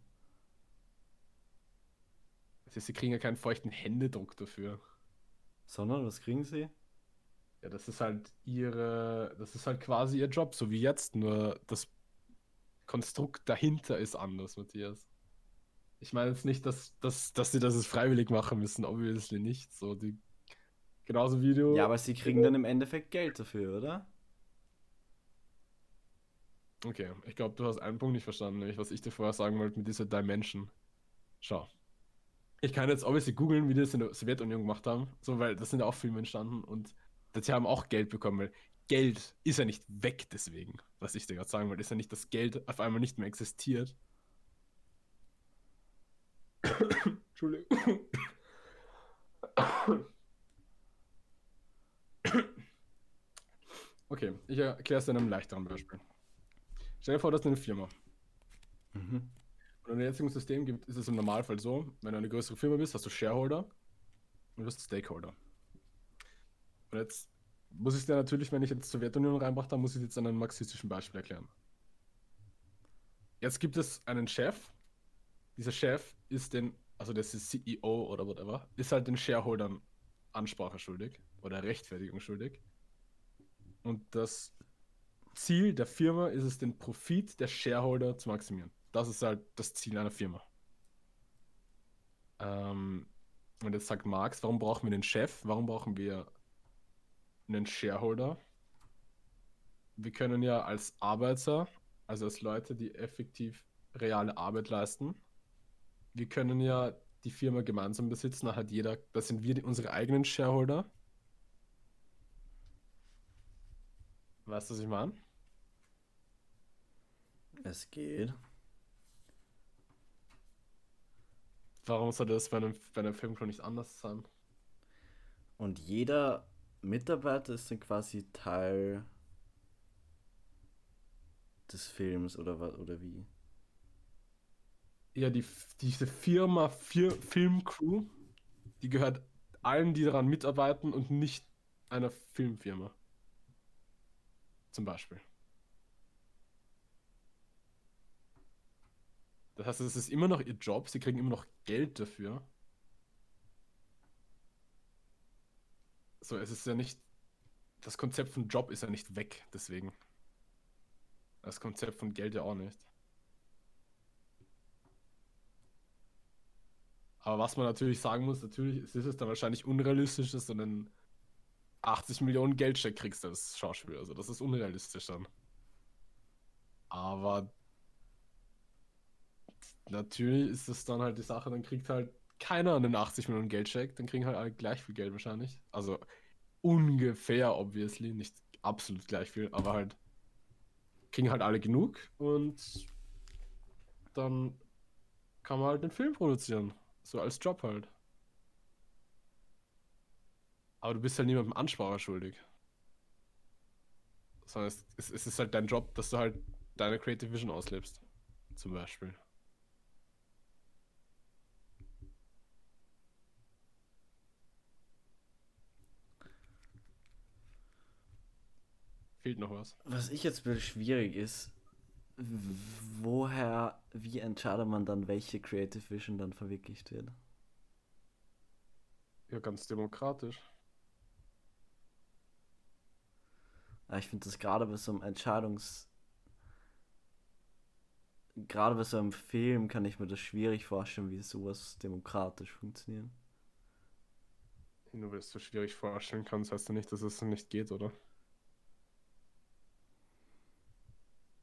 Also sie kriegen ja keinen feuchten Händedruck dafür. Sondern, was kriegen sie? Ja, das ist halt ihre, das ist halt quasi ihr Job, so wie jetzt, nur das Konstrukt dahinter ist anders, Matthias. Ich meine jetzt nicht, dass, dass, dass sie das freiwillig machen müssen, obviously nicht. So, die, genauso wie du. Ja, aber sie kriegen dann im Endeffekt Geld dafür, oder? Okay, ich glaube, du hast einen Punkt nicht verstanden, nämlich was ich dir vorher sagen wollte mit dieser Dimension. Schau. Ich kann jetzt obviously googeln, wie die das in der Sowjetunion gemacht haben, so, weil das sind ja auch Filme entstanden und die haben auch Geld bekommen, weil Geld ist ja nicht weg deswegen, was ich dir gerade sagen wollte, ist ja nicht, dass Geld auf einmal nicht mehr existiert. Entschuldigung. Okay, ich erkläre es in einem leichteren Beispiel. Stell dir vor, das ist eine Firma. Mhm. Und in dem jetzigen System gibt, ist es im Normalfall so, wenn du eine größere Firma bist, hast du Shareholder und du hast Stakeholder. Und jetzt muss ich dir natürlich, wenn ich jetzt Sowjetunion reinbrachte, muss ich es jetzt an einem marxistischen Beispiel erklären. Jetzt gibt es einen Chef. Dieser Chef ist den, also das ist CEO oder whatever, ist halt den Shareholdern Ansprache schuldig oder Rechtfertigung schuldig. Und das Ziel der Firma ist es, den Profit der Shareholder zu maximieren. Das ist halt das Ziel einer Firma. Ähm, und jetzt sagt Marx, warum brauchen wir einen Chef? Warum brauchen wir einen Shareholder? Wir können ja als Arbeiter, also als Leute, die effektiv reale Arbeit leisten, wir können ja die Firma gemeinsam besitzen, da hat jeder, das sind wir die, unsere eigenen Shareholder. Weißt du, was ich meine? Es geht. Warum soll das bei einem, bei einem Filmcrew nicht anders sein? Und jeder Mitarbeiter ist dann quasi Teil des Films oder was oder wie? Ja, die, diese Firma Fir Filmcrew, die gehört allen, die daran mitarbeiten und nicht einer Filmfirma. Zum Beispiel. Das heißt, es ist immer noch ihr Job, sie kriegen immer noch Geld dafür. So, es ist ja nicht. Das Konzept von Job ist ja nicht weg, deswegen. Das Konzept von Geld ja auch nicht. Aber was man natürlich sagen muss, natürlich ist es dann wahrscheinlich unrealistisch, dass du einen 80 Millionen Geldcheck kriegst als Schauspieler. Also das ist unrealistisch dann. Aber natürlich ist es dann halt die Sache, dann kriegt halt keiner einen 80 Millionen Geldcheck, dann kriegen halt alle gleich viel Geld wahrscheinlich. Also ungefähr, obviously, nicht absolut gleich viel, aber halt kriegen halt alle genug und dann kann man halt den Film produzieren. So als Job halt. Aber du bist halt niemandem Ansprache schuldig. Sondern es, es, es ist halt dein Job, dass du halt deine Creative Vision auslebst. Zum Beispiel. Fehlt noch was. Was ich jetzt will schwierig ist, woher, wie entscheidet man dann, welche Creative Vision dann verwirklicht wird? Ja, ganz demokratisch. ich finde das gerade bei so einem Entscheidungs. Gerade bei so einem Film kann ich mir das schwierig vorstellen, wie sowas demokratisch funktioniert. Nur weil es so schwierig vorstellen kannst, heißt ja nicht, dass es nicht geht, oder?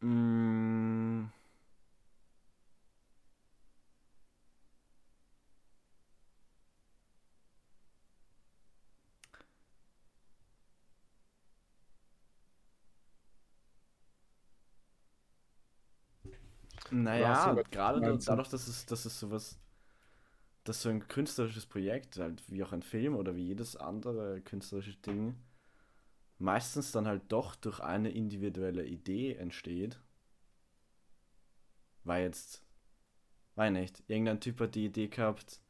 Mm. Naja, gerade da, dadurch, dass es, dass es sowas, dass so ein künstlerisches Projekt, halt wie auch ein Film oder wie jedes andere künstlerische Ding, meistens dann halt doch durch eine individuelle Idee entsteht. Weil jetzt, weiß nicht, irgendein Typ hat die Idee gehabt,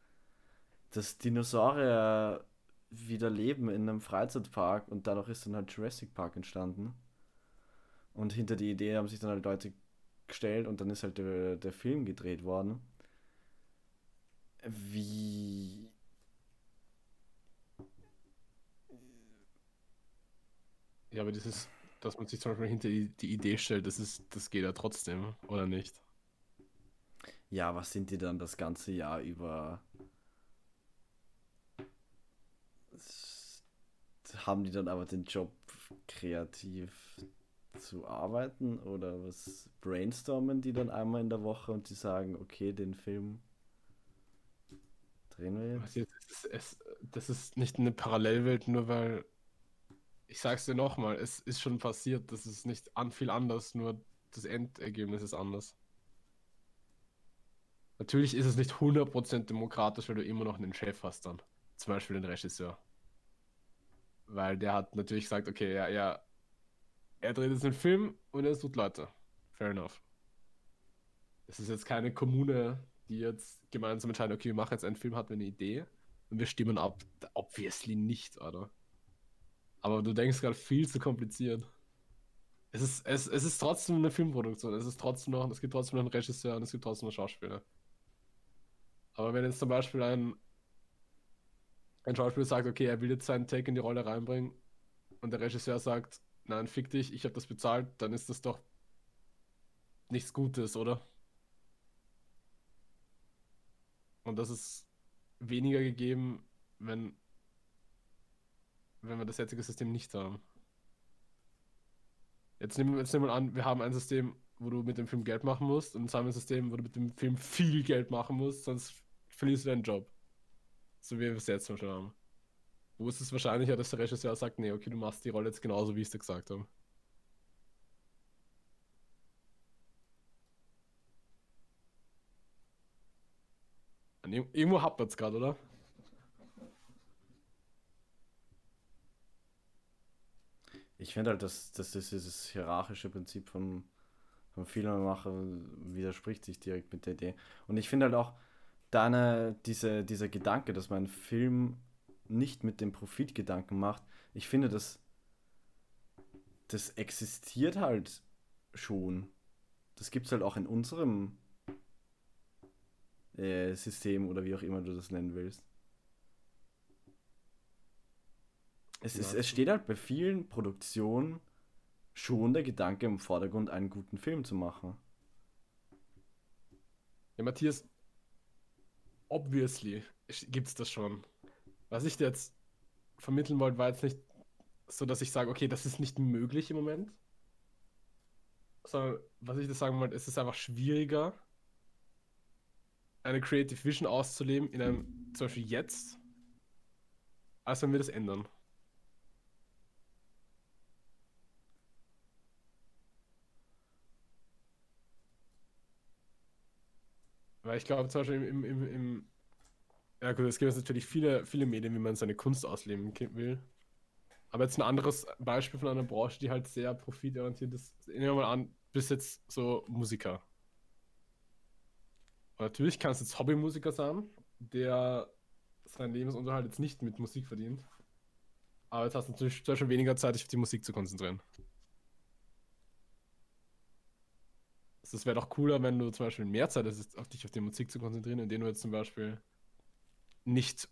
dass Dinosaurier wieder leben in einem Freizeitpark und dadurch ist dann halt Jurassic Park entstanden. Und hinter die Idee haben sich dann halt Leute gestellt und dann ist halt der, der Film gedreht worden. Wie. Ja, aber dieses, dass man sich zum Beispiel hinter die, die Idee stellt, das ist, das geht ja trotzdem, oder nicht? Ja, was sind die dann das ganze Jahr über? Haben die dann aber den Job kreativ zu arbeiten oder was brainstormen die dann einmal in der Woche und die sagen, okay, den Film drehen wir jetzt? jetzt es, das ist nicht eine Parallelwelt, nur weil ich sag's dir nochmal, es ist schon passiert, das ist nicht an viel anders, nur das Endergebnis ist anders. Natürlich ist es nicht 100% demokratisch, weil du immer noch einen Chef hast dann. Zum Beispiel den Regisseur. Weil der hat natürlich gesagt, okay, ja, ja, er dreht jetzt einen Film und er sucht Leute. Fair enough. Es ist jetzt keine Kommune, die jetzt gemeinsam entscheiden, okay, wir machen jetzt einen Film, hat wir eine Idee und wir stimmen ab. Obviously nicht, oder? Aber du denkst gerade viel zu kompliziert. Es ist, es, es ist trotzdem eine Filmproduktion. Es ist trotzdem noch, es gibt trotzdem noch einen Regisseur und es gibt trotzdem noch Schauspieler. Aber wenn jetzt zum Beispiel ein, ein Schauspieler sagt, okay, er will jetzt seinen Take in die Rolle reinbringen und der Regisseur sagt, nein, fick dich, ich habe das bezahlt, dann ist das doch nichts Gutes, oder? Und das ist weniger gegeben, wenn, wenn wir das jetzige System nicht haben. Jetzt nehmen, wir an, wir haben ein System, wo du mit dem Film Geld machen musst, und jetzt haben wir ein System, wo du mit dem Film viel Geld machen musst, sonst verlierst du deinen Job. So wie wir es jetzt schon haben. Wo ist es wahrscheinlicher, dass der Regisseur sagt, nee, okay, du machst die Rolle jetzt genauso, wie ich es dir gesagt habe. Irgendwo hapert es gerade, oder? Ich finde halt, dass, dass das dieses hierarchische Prinzip vom, vom Filmemacher widerspricht sich direkt mit der Idee. Und ich finde halt auch, deine, diese, dieser Gedanke, dass man einen Film nicht mit dem Profitgedanken macht, ich finde, das, das existiert halt schon. Das gibt es halt auch in unserem äh, System oder wie auch immer du das nennen willst. Es, ist, es steht halt bei vielen Produktionen schon der Gedanke im Vordergrund, einen guten Film zu machen. Ja, Matthias, obviously gibt es das schon. Was ich dir jetzt vermitteln wollte, war jetzt nicht so, dass ich sage, okay, das ist nicht möglich im Moment. Sondern was ich dir sagen wollte, es ist einfach schwieriger, eine Creative Vision auszuleben in einem, zum Beispiel jetzt, als wenn wir das ändern. Weil ich glaube zum Beispiel im, im, im, Ja gut, es gibt natürlich viele, viele Medien, wie man seine Kunst ausleben will. Aber jetzt ein anderes Beispiel von einer Branche, die halt sehr profitorientiert ist. Nehmen wir mal an, bist jetzt so Musiker. Und natürlich kannst du jetzt Hobbymusiker sein, der seinen Lebensunterhalt jetzt nicht mit Musik verdient. Aber jetzt hast du natürlich zum Beispiel weniger Zeit, dich auf die Musik zu konzentrieren. Also Es wäre doch cooler, wenn du zum Beispiel mehr Zeit hast, dich auf die Musik zu konzentrieren, indem du jetzt zum Beispiel nicht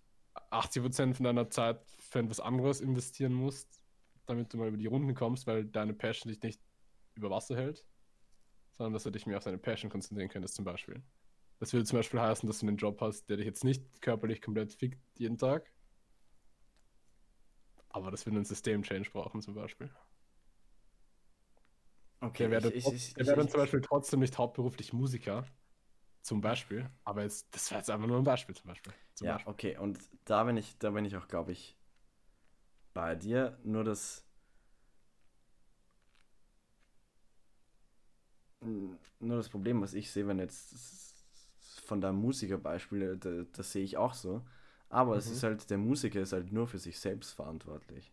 80% von deiner Zeit für etwas anderes investieren musst, damit du mal über die Runden kommst, weil deine Passion dich nicht über Wasser hält, sondern dass du dich mehr auf deine Passion konzentrieren könntest zum Beispiel. Das würde zum Beispiel heißen, dass du einen Job hast, der dich jetzt nicht körperlich komplett fickt jeden Tag, aber das würde einen System-Change brauchen zum Beispiel. Okay, Der wäre ich, ich, trotz- ich, der ich, wäre dann zum Beispiel trotzdem nicht hauptberuflich Musiker, zum Beispiel, aber jetzt, das wäre jetzt einfach nur ein Beispiel zum Beispiel. Zum ja, Beispiel. okay, und da bin ich, da bin ich auch, glaube ich, bei dir. Nur das. Nur das Problem, was ich sehe, wenn jetzt von deinem Musikerbeispiel, da- das sehe ich auch so. Aber es Mhm. ist halt, der Musiker ist halt nur für sich selbst verantwortlich.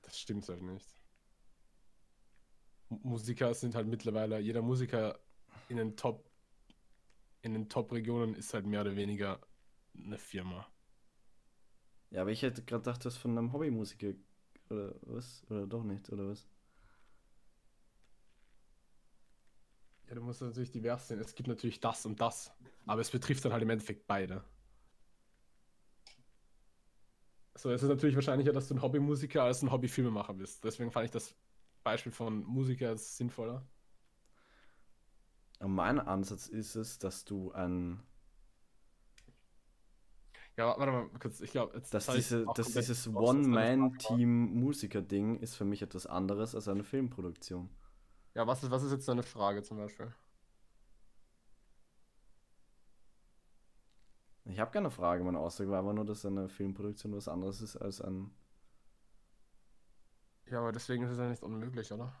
Das stimmt halt nicht. Musiker sind halt mittlerweile, jeder Musiker in den Top, in den Top-Regionen ist halt mehr oder weniger eine Firma. Ja, aber ich hätte gerade gedacht, das von einem Hobbymusiker. Oder was? Oder doch nicht, oder was? Ja, du musst natürlich divers sehen. Es gibt natürlich das und das, aber es betrifft dann halt im Endeffekt beide. So, es ist natürlich wahrscheinlicher, dass du ein Hobbymusiker als ein Hobbyfilmemacher bist. Deswegen fand ich das Beispiel von Musiker als sinnvoller. Und mein Ansatz ist es, dass du ein. Ja, warte mal kurz. Ich glaube, jetzt dass, diese, dass dieses. One-Man-Team-Musiker-Ding ist für mich etwas anderes als eine Filmproduktion. Ja, was ist, was ist jetzt deine Frage zum Beispiel? Ich habe keine Frage, meine Aussage war aber nur, dass eine Filmproduktion was anderes ist als ein. Ja, aber deswegen ist es ja nicht unmöglich, oder?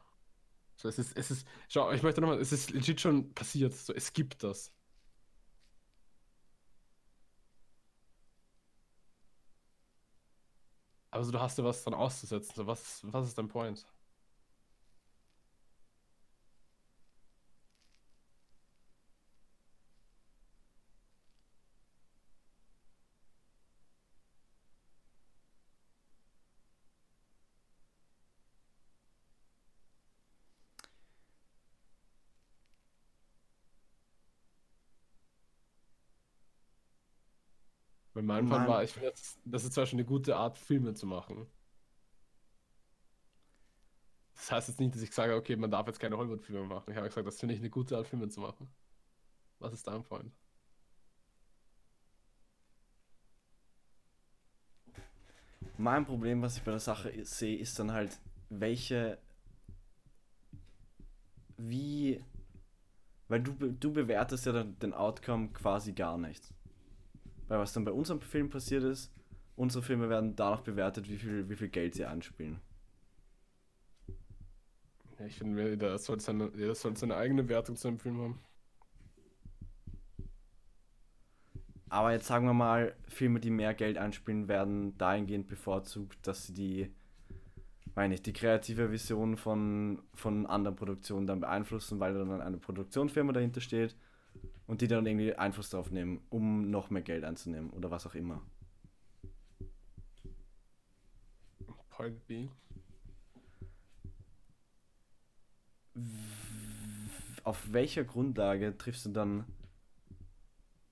So, es ist, es ist, schau, ich möchte nochmal, es ist legit schon passiert. So, es gibt das. Aber du hast ja was dran auszusetzen. So, was, was ist dein Point? Mein Mein- war, ich finde, das, das ist zum Beispiel eine gute Art, Filme zu machen. Das heißt jetzt nicht, dass ich sage, okay, man darf jetzt keine Hollywood-Filme machen. Ich habe gesagt, das finde ich eine gute Art, Filme zu machen. Was ist dein Point? Mein Problem, was ich bei der Sache sehe, ist dann halt, welche. Wie. Weil du, du bewertest ja dann den Outcome quasi gar nicht. Weil was dann bei unserem Film passiert ist, unsere Filme werden danach bewertet, wie viel, wie viel Geld sie einspielen. Ja, ich finde, jeder sollte seine, jeder sollte seine eigene Wertung zu einem Film haben. Aber jetzt sagen wir mal, Filme, die mehr Geld einspielen, werden dahingehend bevorzugt, dass sie die, meine ich, die kreative Vision von, von anderen Produktionen dann beeinflussen, weil dann eine Produktionsfirma dahinter steht und die dann irgendwie Einfluss darauf nehmen, um noch mehr Geld einzunehmen oder was auch immer. Point B. Auf welcher Grundlage triffst du dann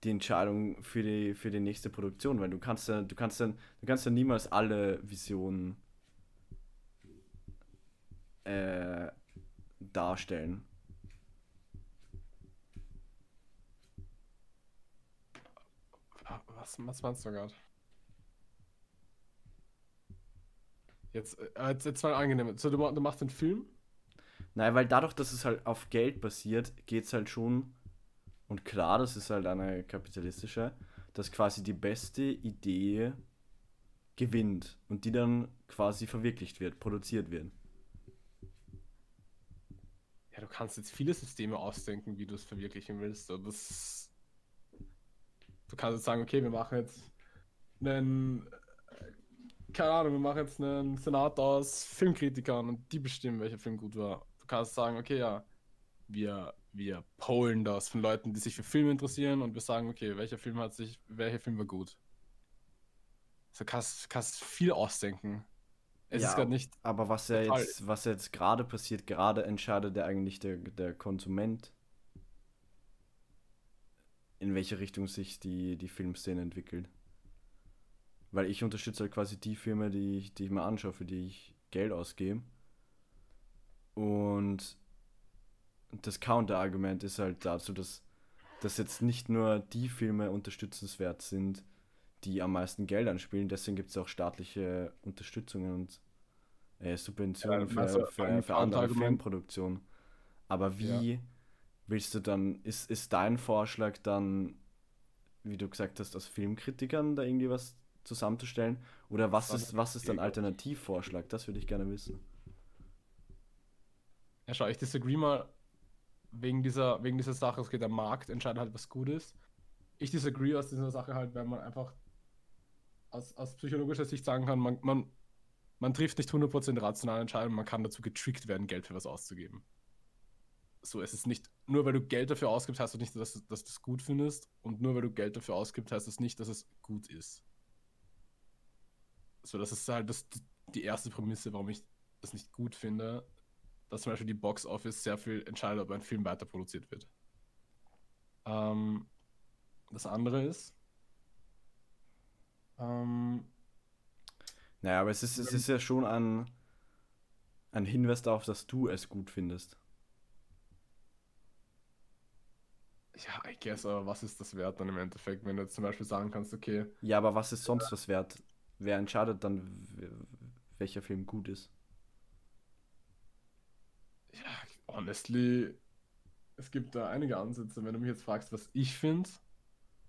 die Entscheidung für die, für die nächste Produktion? Weil du kannst ja, du kannst ja, du kannst ja niemals alle Visionen äh, darstellen. Ah, Was, was meinst du gerade? Jetzt, äh, jetzt, jetzt mal angenehm. So, du, du machst einen Film? Nein, weil dadurch, dass es halt auf Geld basiert, geht es halt schon, und klar, das ist halt eine kapitalistische, dass quasi die beste Idee gewinnt und die dann quasi verwirklicht wird, produziert wird. Ja, du kannst jetzt viele Systeme ausdenken, wie du es verwirklichen willst. aber das, du kannst jetzt sagen, okay, wir machen jetzt einen, keine Ahnung, wir machen jetzt einen Senat aus Filmkritikern und die bestimmen, welcher Film gut war. Du kannst sagen, okay, ja, wir, wir pollen das von Leuten, die sich für Filme interessieren und wir sagen, okay, welcher Film hat sich, welcher Film war gut. So kannst, kannst viel ausdenken. Es Ja, ist gerade nicht. Aber was ja jetzt, was jetzt gerade passiert, gerade entscheidet ja eigentlich der, der Konsument, in welche Richtung sich die, die Filmszene entwickelt. Weil ich unterstütze halt quasi die Filme, die ich, die ich mir anschaue, für die ich Geld ausgebe. Und das Counterargument ist halt dazu, dass, dass jetzt nicht nur die Filme unterstützenswert sind, die am meisten Geld anspielen, deswegen gibt es auch staatliche Unterstützungen und äh, Subventionen Ja, für, für, für andere Filmproduktionen. Aber wie willst du dann, ist, ist dein Vorschlag dann, wie du gesagt hast, aus Filmkritikern da irgendwie was zusammenzustellen? Oder was ist, was ist dein. Alternativvorschlag? Das würde ich gerne wissen. Ja, schau, ich disagree mal wegen dieser, wegen dieser Sache. Es geht der Markt, entscheidet halt, was gut ist. Ich disagree aus dieser Sache halt, weil man einfach aus, aus psychologischer Sicht sagen kann, man, man, man trifft nicht 100% rationale Entscheidungen, man kann dazu getrickt werden, Geld für was auszugeben. So, es ist nicht, nur weil du Geld dafür ausgibst, heißt das nicht, dass, dass du es gut findest. Und nur weil du Geld dafür ausgibst, heißt das nicht, dass es gut ist. So, das ist halt das, die erste Prämisse, warum ich das nicht gut finde, dass zum Beispiel die Box Office sehr viel entscheidet, ob ein Film weiter produziert wird. Ähm, das andere ist, ähm, Naja, aber es ist, es ist ja schon ein, ein Hinweis darauf, dass du es gut findest. Ja, I guess, aber was ist das wert dann im Endeffekt, wenn du jetzt zum Beispiel sagen kannst, okay, Ja, aber was ist sonst was wert? Wer entscheidet dann, welcher Film gut ist? ja, honestly, es gibt da einige Ansätze. Wenn du mich jetzt fragst, was ich finde,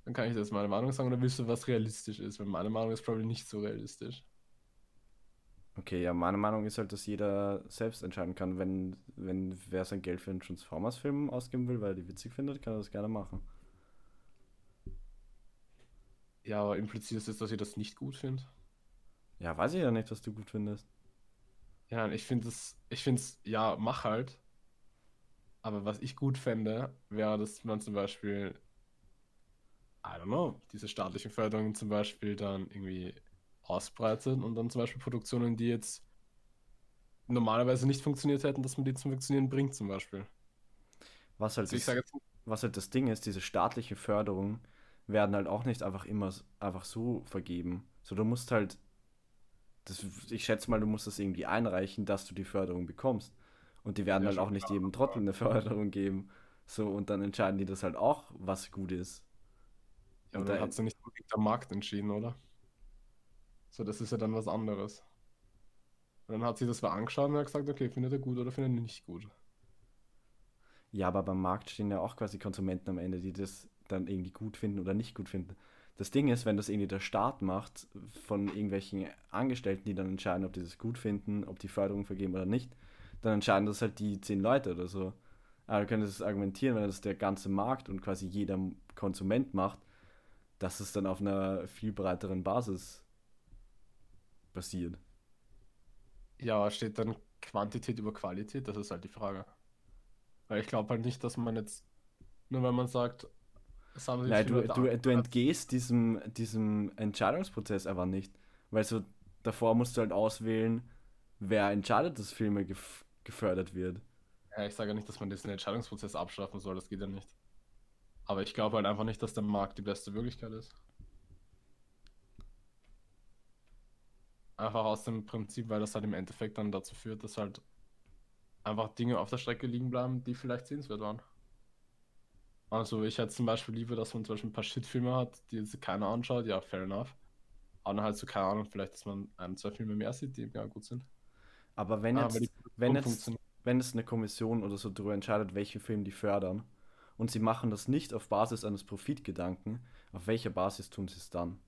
dann kann ich dir jetzt meine Meinung sagen, oder willst du, was realistisch ist? Weil meine Meinung ist probably nicht so realistisch. Okay, ja, meine Meinung ist halt, dass jeder selbst entscheiden kann. Wenn, wenn wer sein Geld für einen Transformers-Film ausgeben will, weil er die witzig findet, kann er das gerne machen. Ja, aber impliziert es, dass ich das nicht gut finde? Ja, weiß ich ja nicht, was du gut findest. Ja, ich finde es, ich finde es, ja, mach halt. Aber was ich gut fände, wäre, dass man zum Beispiel, I don't know, diese staatlichen Förderungen zum Beispiel dann irgendwie ausbreitet und dann zum Beispiel Produktionen, die jetzt normalerweise nicht funktioniert hätten, dass man die zum Funktionieren bringt, zum Beispiel. Was halt, Also das, jetzt, was halt das Ding ist, diese staatliche Förderung werden halt auch nicht einfach immer einfach so vergeben. So, du musst halt, das, ich schätze mal, du musst das irgendwie einreichen, dass du die Förderung bekommst. Und die werden Ja, halt auch nicht jedem Trottel eine Förderung geben. So, und dann entscheiden die das halt auch, was gut ist. ja, aber dann da- hat es ja nicht unbedingt der Markt entschieden, oder? So, das ist ja dann was anderes. Und dann hat sie das mal angeschaut und hat gesagt, okay, findet er gut oder findet er nicht gut. Ja, aber beim Markt stehen ja auch quasi Konsumenten am Ende, die das dann irgendwie gut finden oder nicht gut finden. Das Ding ist, wenn das irgendwie der Staat macht, von irgendwelchen Angestellten, die dann entscheiden, ob die das gut finden, ob die Förderung vergeben oder nicht, dann entscheiden das halt die zehn Leute oder so. Aber du könntest es argumentieren, wenn das der ganze Markt und quasi jeder Konsument macht, dass es dann auf einer viel breiteren Basis basiert. Ja, steht dann Quantität über Qualität? Das ist halt die Frage. Weil ich glaube halt nicht, dass man jetzt, nur weil man sagt, Nein, du, du, du entgehst diesem, diesem Entscheidungsprozess einfach nicht. Weil so davor musst du halt auswählen, wer entscheidet, dass Filme gef gefördert wird. Ja, ich sage ja nicht, dass man diesen Entscheidungsprozess abschaffen soll, das geht ja nicht. Aber ich glaube halt einfach nicht, dass der Markt die beste Möglichkeit ist. Einfach aus dem Prinzip, weil das halt im Endeffekt dann dazu führt, dass halt einfach Dinge auf der Strecke liegen bleiben, die vielleicht sehenswert waren. Also ich hätte zum Beispiel lieber, dass man zum Beispiel ein paar Shitfilme hat, die jetzt keiner anschaut, ja, fair enough. Aber dann halt so, keine Ahnung, vielleicht, dass man ein, zwei Filme mehr sieht, die ja gut sind. Aber wenn jetzt, die wenn jetzt, wenn es eine Kommission oder so darüber entscheidet, welche Filme die fördern, und sie machen das nicht auf Basis eines Profitgedanken, auf welcher Basis tun sie es dann?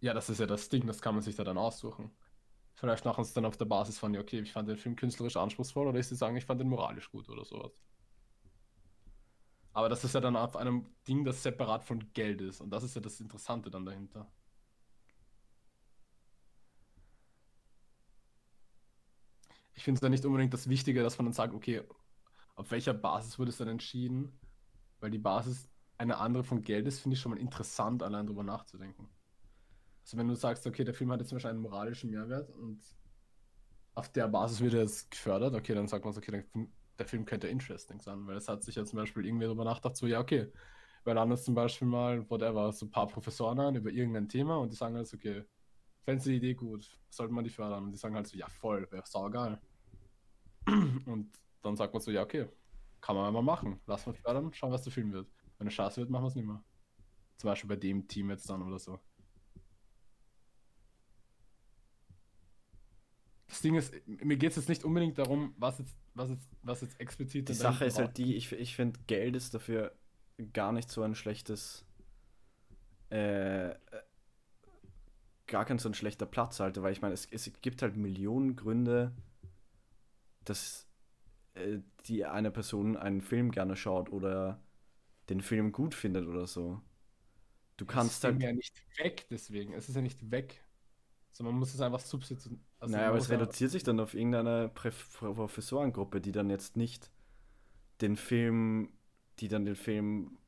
Ja, das ist ja das Ding, das kann man sich da dann aussuchen. Vielleicht machen sie es dann auf der Basis von, ja, okay, ich fand den Film künstlerisch anspruchsvoll oder ich sie sagen, ich fand den moralisch gut oder sowas. Aber das ist ja dann auf einem Ding, das separat von Geld ist. Und das ist ja das Interessante dann dahinter. Ich finde es ja nicht unbedingt das Wichtige, dass man dann sagt, okay, auf welcher Basis wurde es dann entschieden? Weil die Basis eine andere von Geld ist, finde ich schon mal interessant, allein darüber nachzudenken. Also wenn du sagst, okay, der Film hat jetzt zum Beispiel einen moralischen Mehrwert und auf der Basis wird er jetzt gefördert, okay, dann sagt man so, okay, der, der Film könnte interesting sein, weil es hat sich ja zum Beispiel irgendwie darüber nachgedacht, so, ja, okay, wir laden uns zum Beispiel mal, whatever, so ein paar Professoren an über irgendein Thema und die sagen halt, okay, fänden sie die Idee gut, sollte man die fördern? Und die sagen halt so, ja, voll, wäre saugeil. Und dann sagt man so, ja, okay, kann man mal machen, lass mal fördern, schauen, was der Film wird. Wenn es scheiße wird, machen wir es nicht mehr. Zum Beispiel bei dem Team jetzt dann oder so. Das Ding ist, mir geht es jetzt nicht unbedingt darum, was jetzt, was jetzt, was jetzt explizit. Die Sache ist halt die, ich, ich finde, Geld ist dafür gar nicht so ein schlechtes. Äh, gar kein so ein schlechter Platz, halt, weil ich meine, es, es gibt halt Millionen Gründe, dass äh, die eine Person einen Film gerne schaut oder den Film gut findet oder so. Du kannst halt. ja nicht weg, deswegen. Es ist ja nicht weg. So, man muss es einfach substituieren. Also naja, aber es reduziert sich dann auf irgendeine Professorengruppe, die dann jetzt nicht den Film, die dann den Film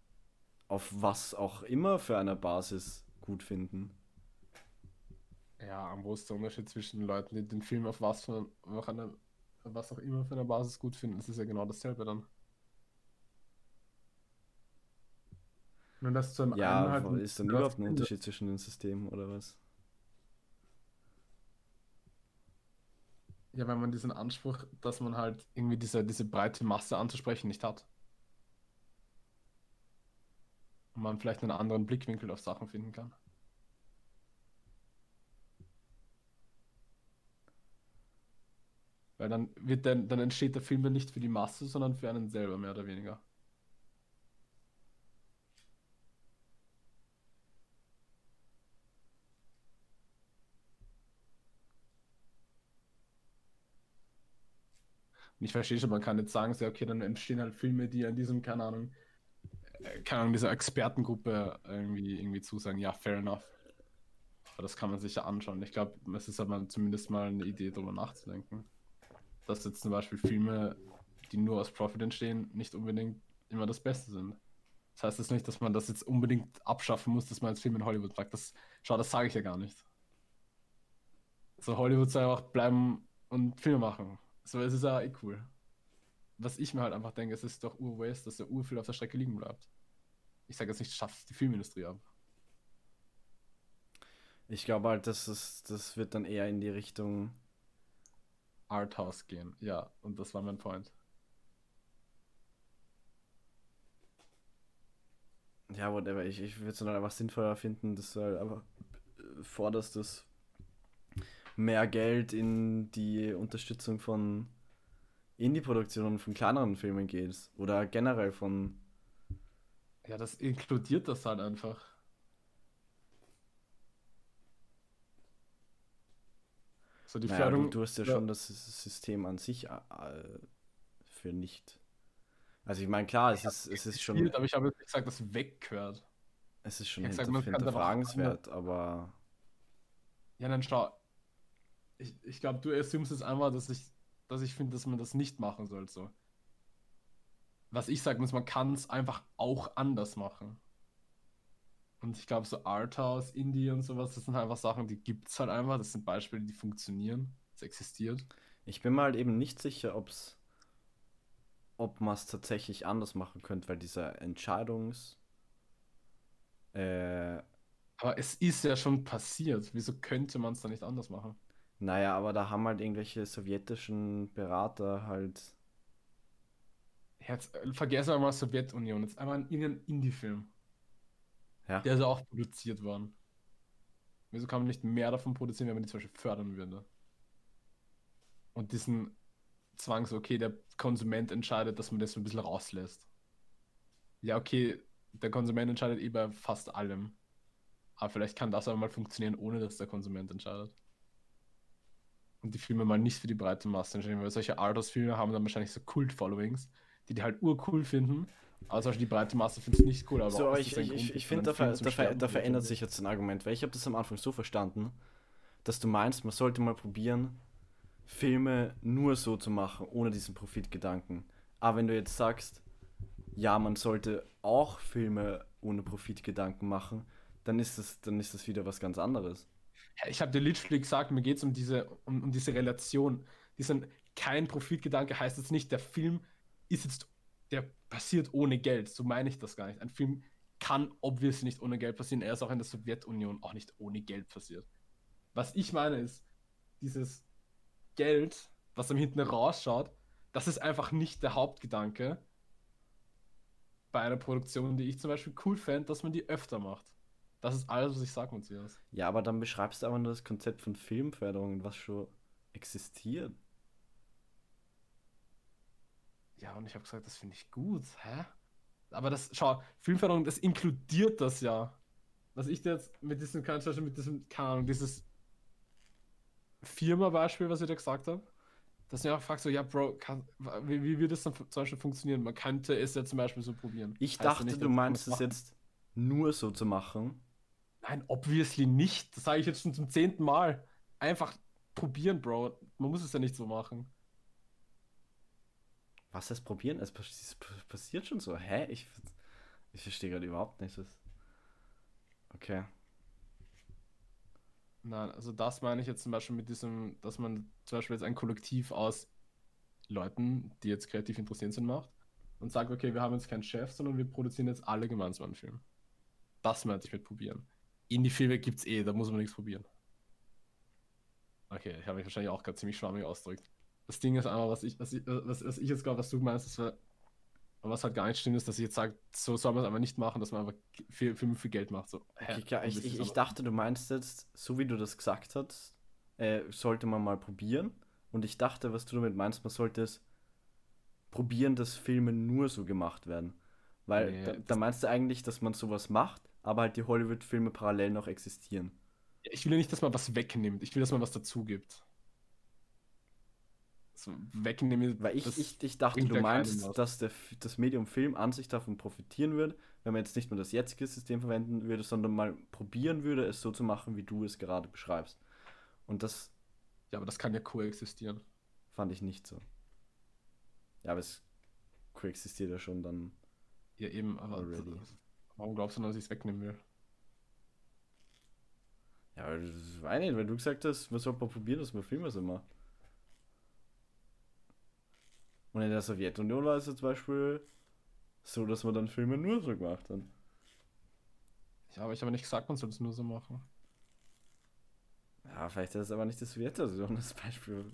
auf was auch immer für eine Basis gut finden. Ja, wo ist der Unterschied zwischen Leuten, die den Film auf was, für, auf eine, was auch immer für eine Basis gut finden? Das ist ja genau dasselbe dann. Nur das zum ja, halt ist dann überhaupt ein Unterschied zwischen den Systemen oder was? Ja, wenn man diesen Anspruch, dass man halt irgendwie diese, diese breite Masse anzusprechen nicht hat. Und man vielleicht einen anderen Blickwinkel auf Sachen finden kann. Weil dann wird dann, dann entsteht der Film dann nicht für die Masse, sondern für einen selber, mehr oder weniger. Und ich verstehe schon, man kann jetzt sagen, so, okay, dann entstehen halt Filme, die an diesem, keine Ahnung, äh, keine Ahnung, dieser Expertengruppe irgendwie, irgendwie zusagen, ja, fair enough. Aber das kann man sich ja anschauen. Ich glaube, es ist aber zumindest mal eine Idee, darüber nachzudenken. Dass jetzt zum Beispiel Filme, die nur aus Profit entstehen, nicht unbedingt immer das Beste sind. Das heißt jetzt nicht, dass man das jetzt unbedingt abschaffen muss, dass man als Film in Hollywood sagt. Das, schau, das sage ich ja gar nicht. So, Hollywood soll einfach bleiben und Filme machen. So, es ist ja eh cool. Was ich mir halt einfach denke, es ist doch urwaste, dass der Urfilm auf der Strecke liegen bleibt. Ich sage jetzt nicht, schafft die Filmindustrie ab. Ich glaube halt, dass es, das wird dann eher in die Richtung Arthouse gehen. Ja, und das war mein Point. Ja, whatever. Ich, ich würde es dann einfach sinnvoller finden, dass du halt einfach forderst, dass mehr Geld in die Unterstützung von Indie-Produktionen von kleineren Filmen geht. Oder generell von. Ja, das inkludiert das halt einfach. So die naja, Förderung. Du, du, hast ja, ja, schon das System an sich äh, für nicht. Also ich meine, klar, es ist, es ist schon. Aber ich habe jetzt gesagt, dass weggehört. Es ist schon hinter, hinterfragenswert, aber. Ja, dann schau, ich, ich glaube, du assumst jetzt einfach, dass ich, dass ich finde, dass man das nicht machen soll. So. Was ich sagen muss, man kann es einfach auch anders machen. Und ich glaube, so Arthouse, Indie und sowas, das sind einfach Sachen, die gibt es halt einfach. Das sind Beispiele, die funktionieren. Es existiert. Ich bin mal halt eben nicht sicher, ob's, ob man es tatsächlich anders machen könnte, weil dieser Entscheidungs. Äh, Aber es ist ja schon passiert. Wieso könnte man es dann nicht anders machen? Naja, aber da haben halt irgendwelche sowjetischen Berater halt. Jetzt vergessen wir mal Sowjetunion. Jetzt einmal irgendein Indie-Film. Ja. Der ist auch produziert worden. Wieso kann man nicht mehr davon produzieren, wenn man die zum Beispiel fördern würde? Und diesen Zwang, so, okay, der Konsument entscheidet, dass man das so ein bisschen rauslässt. Ja, okay, der Konsument entscheidet eh bei fast allem. Aber vielleicht kann das aber mal funktionieren, ohne dass der Konsument entscheidet und die Filme mal nicht für die breite Masse entstehen, weil solche Arthouse-Filme haben dann wahrscheinlich so Kult-Followings, die die halt urcool finden, Beispiel die breite Masse findet es nicht cool. Aber So, ich, ich, ich, finde, da, ver, ver, da verändert sich jetzt ein Argument, weil ich habe das am Anfang so verstanden, dass du meinst, man sollte mal probieren, Filme nur so zu machen, ohne diesen Profitgedanken. Aber wenn du jetzt sagst, ja, man sollte auch Filme ohne Profitgedanken machen, dann ist das, dann ist das wieder was ganz anderes. Ich habe dir literally gesagt, mir geht es um diese, um, um diese Relation. Diesen kein Profitgedanke heißt jetzt nicht, der Film ist jetzt, der passiert ohne Geld. So meine ich das gar nicht. Ein Film kann obviously nicht ohne Geld passieren. Er ist auch in der Sowjetunion auch nicht ohne Geld passiert. Was ich meine ist, dieses Geld, was am hinten rausschaut, das ist einfach nicht der Hauptgedanke bei einer Produktion, die ich zum Beispiel cool fände, dass man die öfter macht. Das ist alles, was ich sage, Matthias. Ja, aber dann beschreibst du aber nur das Konzept von Filmförderung, was schon existiert. Ja, und ich habe gesagt, das finde ich gut. Hä? Aber das, schau, Filmförderung, das inkludiert das ja. Was ich dir jetzt mit diesem, mit diesem, keine Ahnung, dieses Firma-Beispiel, was ich dir gesagt habe, dass du einfach fragst, so, ja, Bro, kann, wie, wie wird das dann zum Beispiel funktionieren? Man könnte es ja zum Beispiel so probieren. Ich Heißt ja dachte, nicht, du meinst es jetzt nur so zu machen. Nein, obviously nicht. Das sage ich jetzt schon zum zehnten Mal. Einfach probieren, Bro. Man muss es ja nicht so machen. Was heißt probieren? Es passiert schon so. Hä? Ich, ich verstehe gerade überhaupt nicht. Was... Okay. Nein, also das meine ich jetzt zum Beispiel mit diesem, dass man zum Beispiel jetzt ein Kollektiv aus Leuten, die jetzt kreativ interessiert sind, macht und sagt, okay, wir haben jetzt keinen Chef, sondern wir produzieren jetzt alle gemeinsam einen Film. Das meinte ich mit probieren. Indie-Filme gibt's eh, da muss man nichts probieren. Okay, ich habe mich wahrscheinlich auch gerade ziemlich schwammig ausgedrückt. Das Ding ist einfach, was ich, was ich, was, was ich jetzt glaube, was du meinst, ist, was halt gar nicht stimmt, ist, dass ich jetzt sage, so soll man es einfach nicht machen, dass man einfach viel, Filme für Geld macht. So, hä? okay klar, ich, ich, ich aber- dachte, du meinst jetzt, so wie du das gesagt hast, äh, sollte man mal probieren. Und ich dachte, was du damit meinst, man sollte es probieren, dass Filme nur so gemacht werden. Weil Nee, da, da meinst du eigentlich, dass man sowas macht, aber halt die Hollywood-Filme parallel noch existieren. Ich will ja nicht, dass man was wegnimmt. Ich will, dass man was dazu gibt. So, wegnehmen. Weil ich, ich, ich dachte, du meinst, dass der, das Medium Film an sich davon profitieren würde, wenn man jetzt nicht nur das jetzige System verwenden würde, sondern mal probieren würde, es so zu machen, wie du es gerade beschreibst. Und das Ja, aber das kann ja koexistieren. fand ich nicht so. Ja, aber es koexistiert ja schon dann. Ja, eben, aber Already. Warum glaubst du, dass ich es wegnehmen will? Ja, das weiß ich nicht, weil du gesagt hast, man soll mal probieren, dass man Filme so macht. Und in der Sowjetunion war es ja zum Beispiel so, dass man dann Filme nur so gemacht hat. Ja, aber ich habe nicht gesagt, man soll es nur so machen. Ja, vielleicht ist es aber nicht die Sowjetunion das Beispiel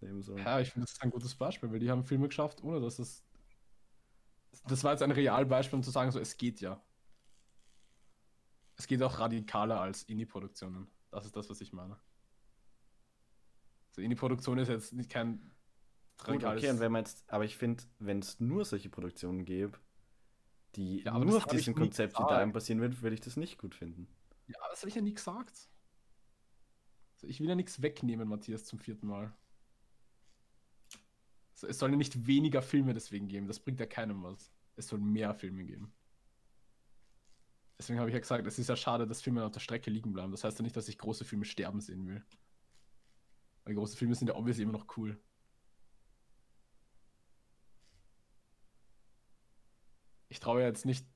nehmen sollen. Ja, ich finde, das ist ein gutes Beispiel, weil die haben Filme geschafft, ohne dass es. Das war jetzt ein Realbeispiel, um zu sagen, so, es geht ja. Es geht auch radikaler als Indie-Produktionen. Das ist das, was ich meine. So, Indie-Produktion ist jetzt nicht kein Gut, okay, und wenn man jetzt, aber ich finde, wenn es nur solche Produktionen gäbe, die Ja, nur auf diesem Konzept gesagt. Italien basieren würden, würde ich das nicht gut finden. Ja, das habe ich ja nie gesagt. So, ich will ja nichts wegnehmen, Matthias, zum vierten Mal. So, es soll ja nicht weniger Filme deswegen geben. Das bringt ja keinem was. Es soll mehr Filme geben. Deswegen habe ich ja gesagt, es ist ja schade, dass Filme auf der Strecke liegen bleiben. Das heißt ja nicht, dass ich große Filme sterben sehen will. Weil große Filme sind ja obviously immer noch cool. Ich traue ja jetzt nicht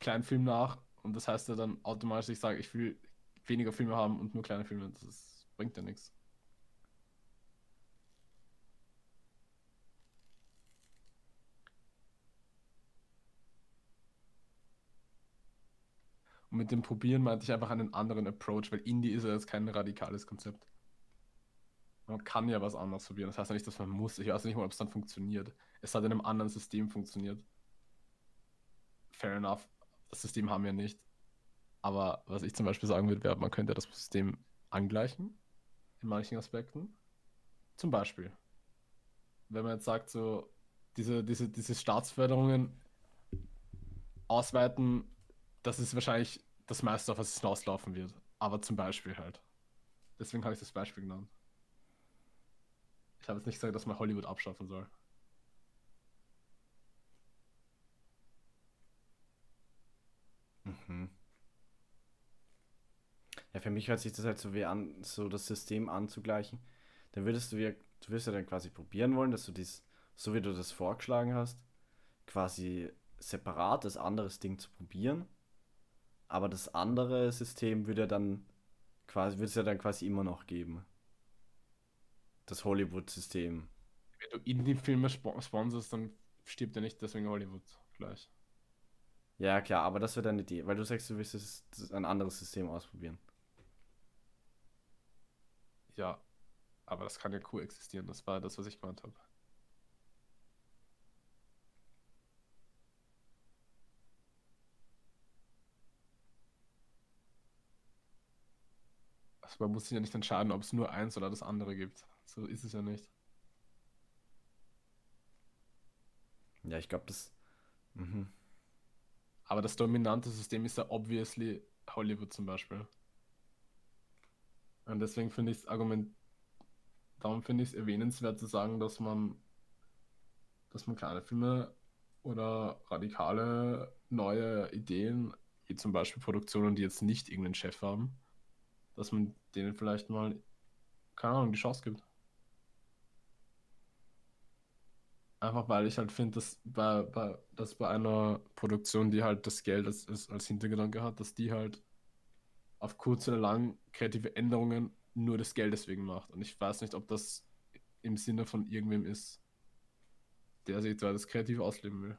kleinen Film nach und das heißt ja dann automatisch, ich sage, ich will weniger Filme haben und nur kleine Filme. Das ist, bringt ja nichts. Und mit dem Probieren meinte ich einfach einen anderen Approach, weil Indie ist ja jetzt kein radikales Konzept. Man kann ja was anderes probieren. Das heißt ja nicht, dass man muss. Ich weiß nicht mal, ob es dann funktioniert. Es hat in einem anderen System funktioniert. Fair enough. Das System haben wir nicht. Aber was ich zum Beispiel sagen würde, wäre, man könnte das System angleichen. In manchen Aspekten. Zum Beispiel. Wenn man jetzt sagt, so, diese, diese, diese Staatsförderungen ausweiten, das ist wahrscheinlich das meiste, auf was es hinauslaufen wird. Aber zum Beispiel halt. Deswegen habe ich das Beispiel genommen. Ich habe jetzt nicht gesagt, dass man Hollywood abschaffen soll. Mhm. Ja, für mich hört sich das halt so wie an, so das System anzugleichen. Dann würdest du ja, du wirst ja dann quasi probieren wollen, dass du dies, so wie du das vorgeschlagen hast, quasi separat das anderes Ding zu probieren aber das andere System würde dann quasi, würde es ja dann quasi immer noch geben. Das Hollywood-System. Wenn du Indie-Filme sp sponsorst, dann stirbt ja nicht deswegen Hollywood gleich. Ja, klar, aber das wäre deine Idee, weil du sagst, du willst ein anderes System ausprobieren. Ja, aber das kann ja coexistieren. Das war das, was ich gemeint habe. Also man muss sich ja nicht entscheiden, ob es nur eins oder das andere gibt. So ist es ja nicht. Ja, ich glaube, das. Mhm. Aber das dominante System ist ja obviously Hollywood zum Beispiel. Und deswegen finde ich es Argument, darum finde ich es erwähnenswert zu sagen, dass man, dass man kleine Filme oder radikale neue Ideen, wie zum Beispiel Produktionen, die jetzt nicht irgendeinen Chef haben, dass man denen vielleicht mal, keine Ahnung, die Chance gibt. Einfach weil ich halt finde, dass bei, bei, dass bei einer Produktion, die halt das Geld als, als, Hintergedanke hat, dass die halt auf kurz oder lang kreative Änderungen nur des Geldes wegen macht. Und ich weiß nicht, ob das im Sinne von irgendwem ist, der sich da das kreativ ausleben will.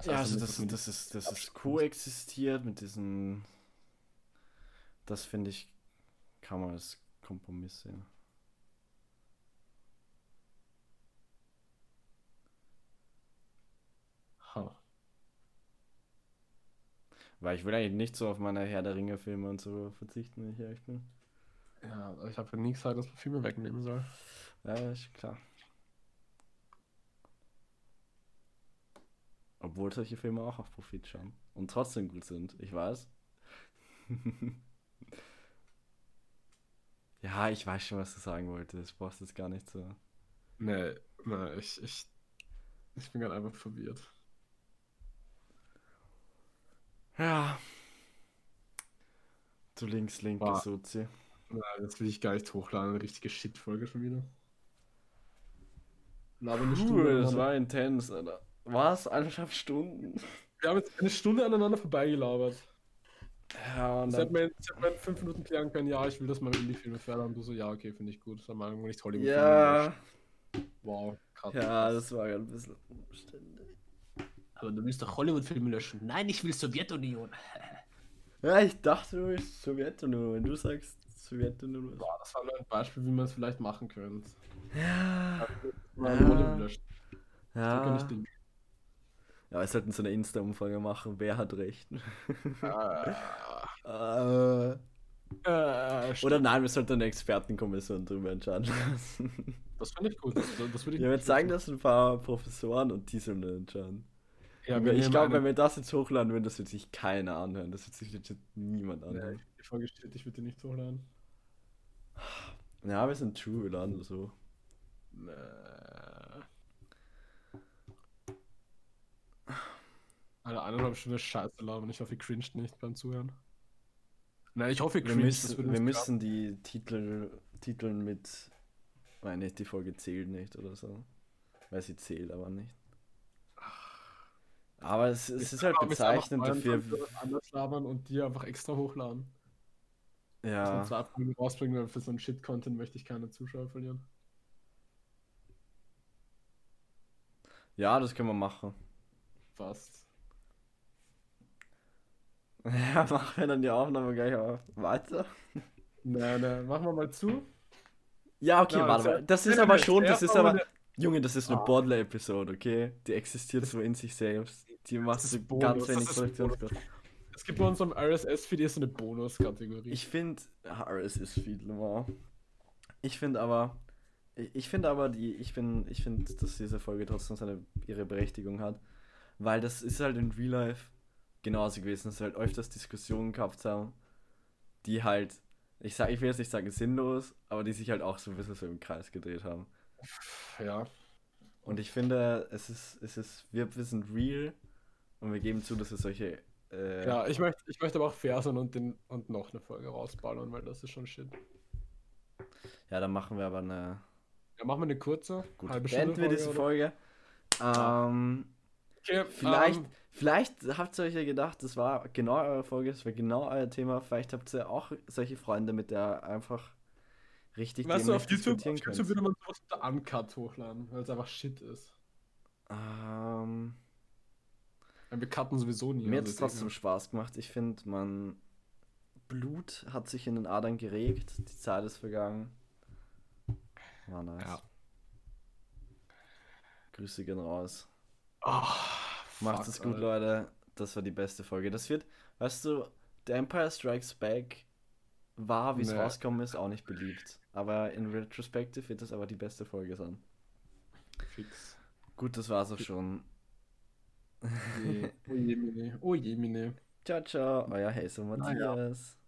Das ja, also das, das, ist, das ist koexistiert mit diesen. Das finde ich, kann man als Kompromiss sehen. Huh. Weil ich will eigentlich nicht so auf meine Herr der Ringe Filme und so verzichten, wenn ich ehrlich bin. Ja, ich habe ja nie gesagt, dass man Filme wegnehmen soll. Ja, ist klar. Obwohl solche Filme auch auf Profit schauen und trotzdem gut sind, ich weiß. ja, ich weiß schon, was du sagen wolltest. Ich brauchst jetzt gar nicht so. Nee, nee, ich, ich, ich bin gerade einfach verwirrt. Ja. Du links, linke Boah. Sozi. Nein, das will ich gar nicht hochladen. Eine richtige Shit-Folge schon wieder. Aber eine Stunde. Das war intens, Alter. Was? Eineinhalb Stunden? Wir haben jetzt eine Stunde aneinander vorbeigelabert. Ja, und dann... Ich hätte mir in fünf Minuten klären können, ja, ich will, dass meine Indie-Filme fördern. Und du so, ja, okay, finde ich gut. Das war mal nicht Hollywood. Ja. Wow, krass. Ja, das war ein bisschen umständlich. Aber du willst doch Hollywood-Filme löschen. Nein, ich will Sowjetunion. ja, ich dachte, du willst Sowjetunion. Wenn du sagst Sowjetunion. Boah, das war nur ein Beispiel, wie man es vielleicht machen könnte. Ja. Ja. Ja. ja. Ja, wir sollten so eine Insta-Umfrage machen, wer hat recht. Ah. äh, Oder nein, wir sollten eine Expertenkommission drüber entscheiden lassen. Das finde ich gut. Das, das ich ja, wir zeigen das ein paar Professoren und die sollen entscheiden. Ja, ich glaube, wenn wir das jetzt hochladen würden, das wird sich keiner anhören. Das wird sich jetzt niemand anhören. Nee, die Folge steht, ich würde die nicht hochladen. Ja, wir sind true, wir laden so. Nee. Eine eineinhalb Stunden Scheiße labern. Ich hoffe, ihr cringed nicht beim Zuhören. Nein, ich hoffe, ihr cringed. Wir müssen, wir müssen die Titel Titeln mit. Nein, nicht die Folge zählt nicht oder so. Weil sie zählt aber nicht. Aber es, es ist halt bezeichnend dafür. Anders labern und die einfach extra hochladen. Ja. Zwei Folgen rausbringen, weil für so einen Shit-Content möchte ich keine Zuschauer verlieren. Ja, das können wir machen. Fast. Ja, machen wir dann die Aufnahme gleich auf. weiter. Nein, nein, machen wir mal zu. Ja, okay, ja, warte mal. Das ist aber schon, das ist aber. Junge, das ist eine ah. Bodler-Episode, okay? Die existiert so in sich selbst. Die macht so ganz wenig Produktionskosten. Es gibt bei unserem RSS-Feed so eine Bonus-Kategorie. Ich finde RSS-Feed, wow. Ich finde aber, ich finde aber die, ich finde, ich finde, dass diese Folge trotzdem seine, ihre Berechtigung hat, weil das ist halt in Real Life genauso gewesen, dass wir halt öfters Diskussionen gehabt haben, die halt ich sag, ich will jetzt nicht sagen sinnlos, aber die sich halt auch so ein bisschen so im Kreis gedreht haben. Ja. Und ich finde, es ist, es ist, wir, wir sind real und wir geben zu, dass es solche. Äh, Ja, ich möchte, ich möchte aber auch fair sein und, den, und noch eine Folge rausballern, weil das ist schon shit. ja, dann machen wir aber eine. Ja, machen wir eine kurze, Gut, halbe beenden wir Folge, diese? Folge. Ähm, Okay, vielleicht, ähm, vielleicht habt ihr euch ja gedacht, das war genau eure Folge, das war genau euer Thema. Vielleicht habt ihr auch solche Freunde, mit der einfach richtig weißt du, auf YouTube, auf YouTube könnt. würde man sowas unter Uncut hochladen, weil es einfach shit ist. Ähm, Weil wir cutten sowieso nie. Mir hat also es trotzdem egal. Spaß gemacht. Ich finde, man. Blut hat sich in den Adern geregt. Die Zeit ist vergangen. War nice. Ja. Grüße gehen raus. Ah, Macht es gut, Alter. Leute. Das war die beste Folge. Das wird, weißt du, The Empire Strikes Back war, wie es Nee. rausgekommen ist, auch nicht beliebt. Aber in Retrospective wird das aber die beste Folge sein. Fix. Gut, das war's auch schon. Je, oh je, mine. Oh je, mine. Ciao, ciao. Euer Hazel. Matthias.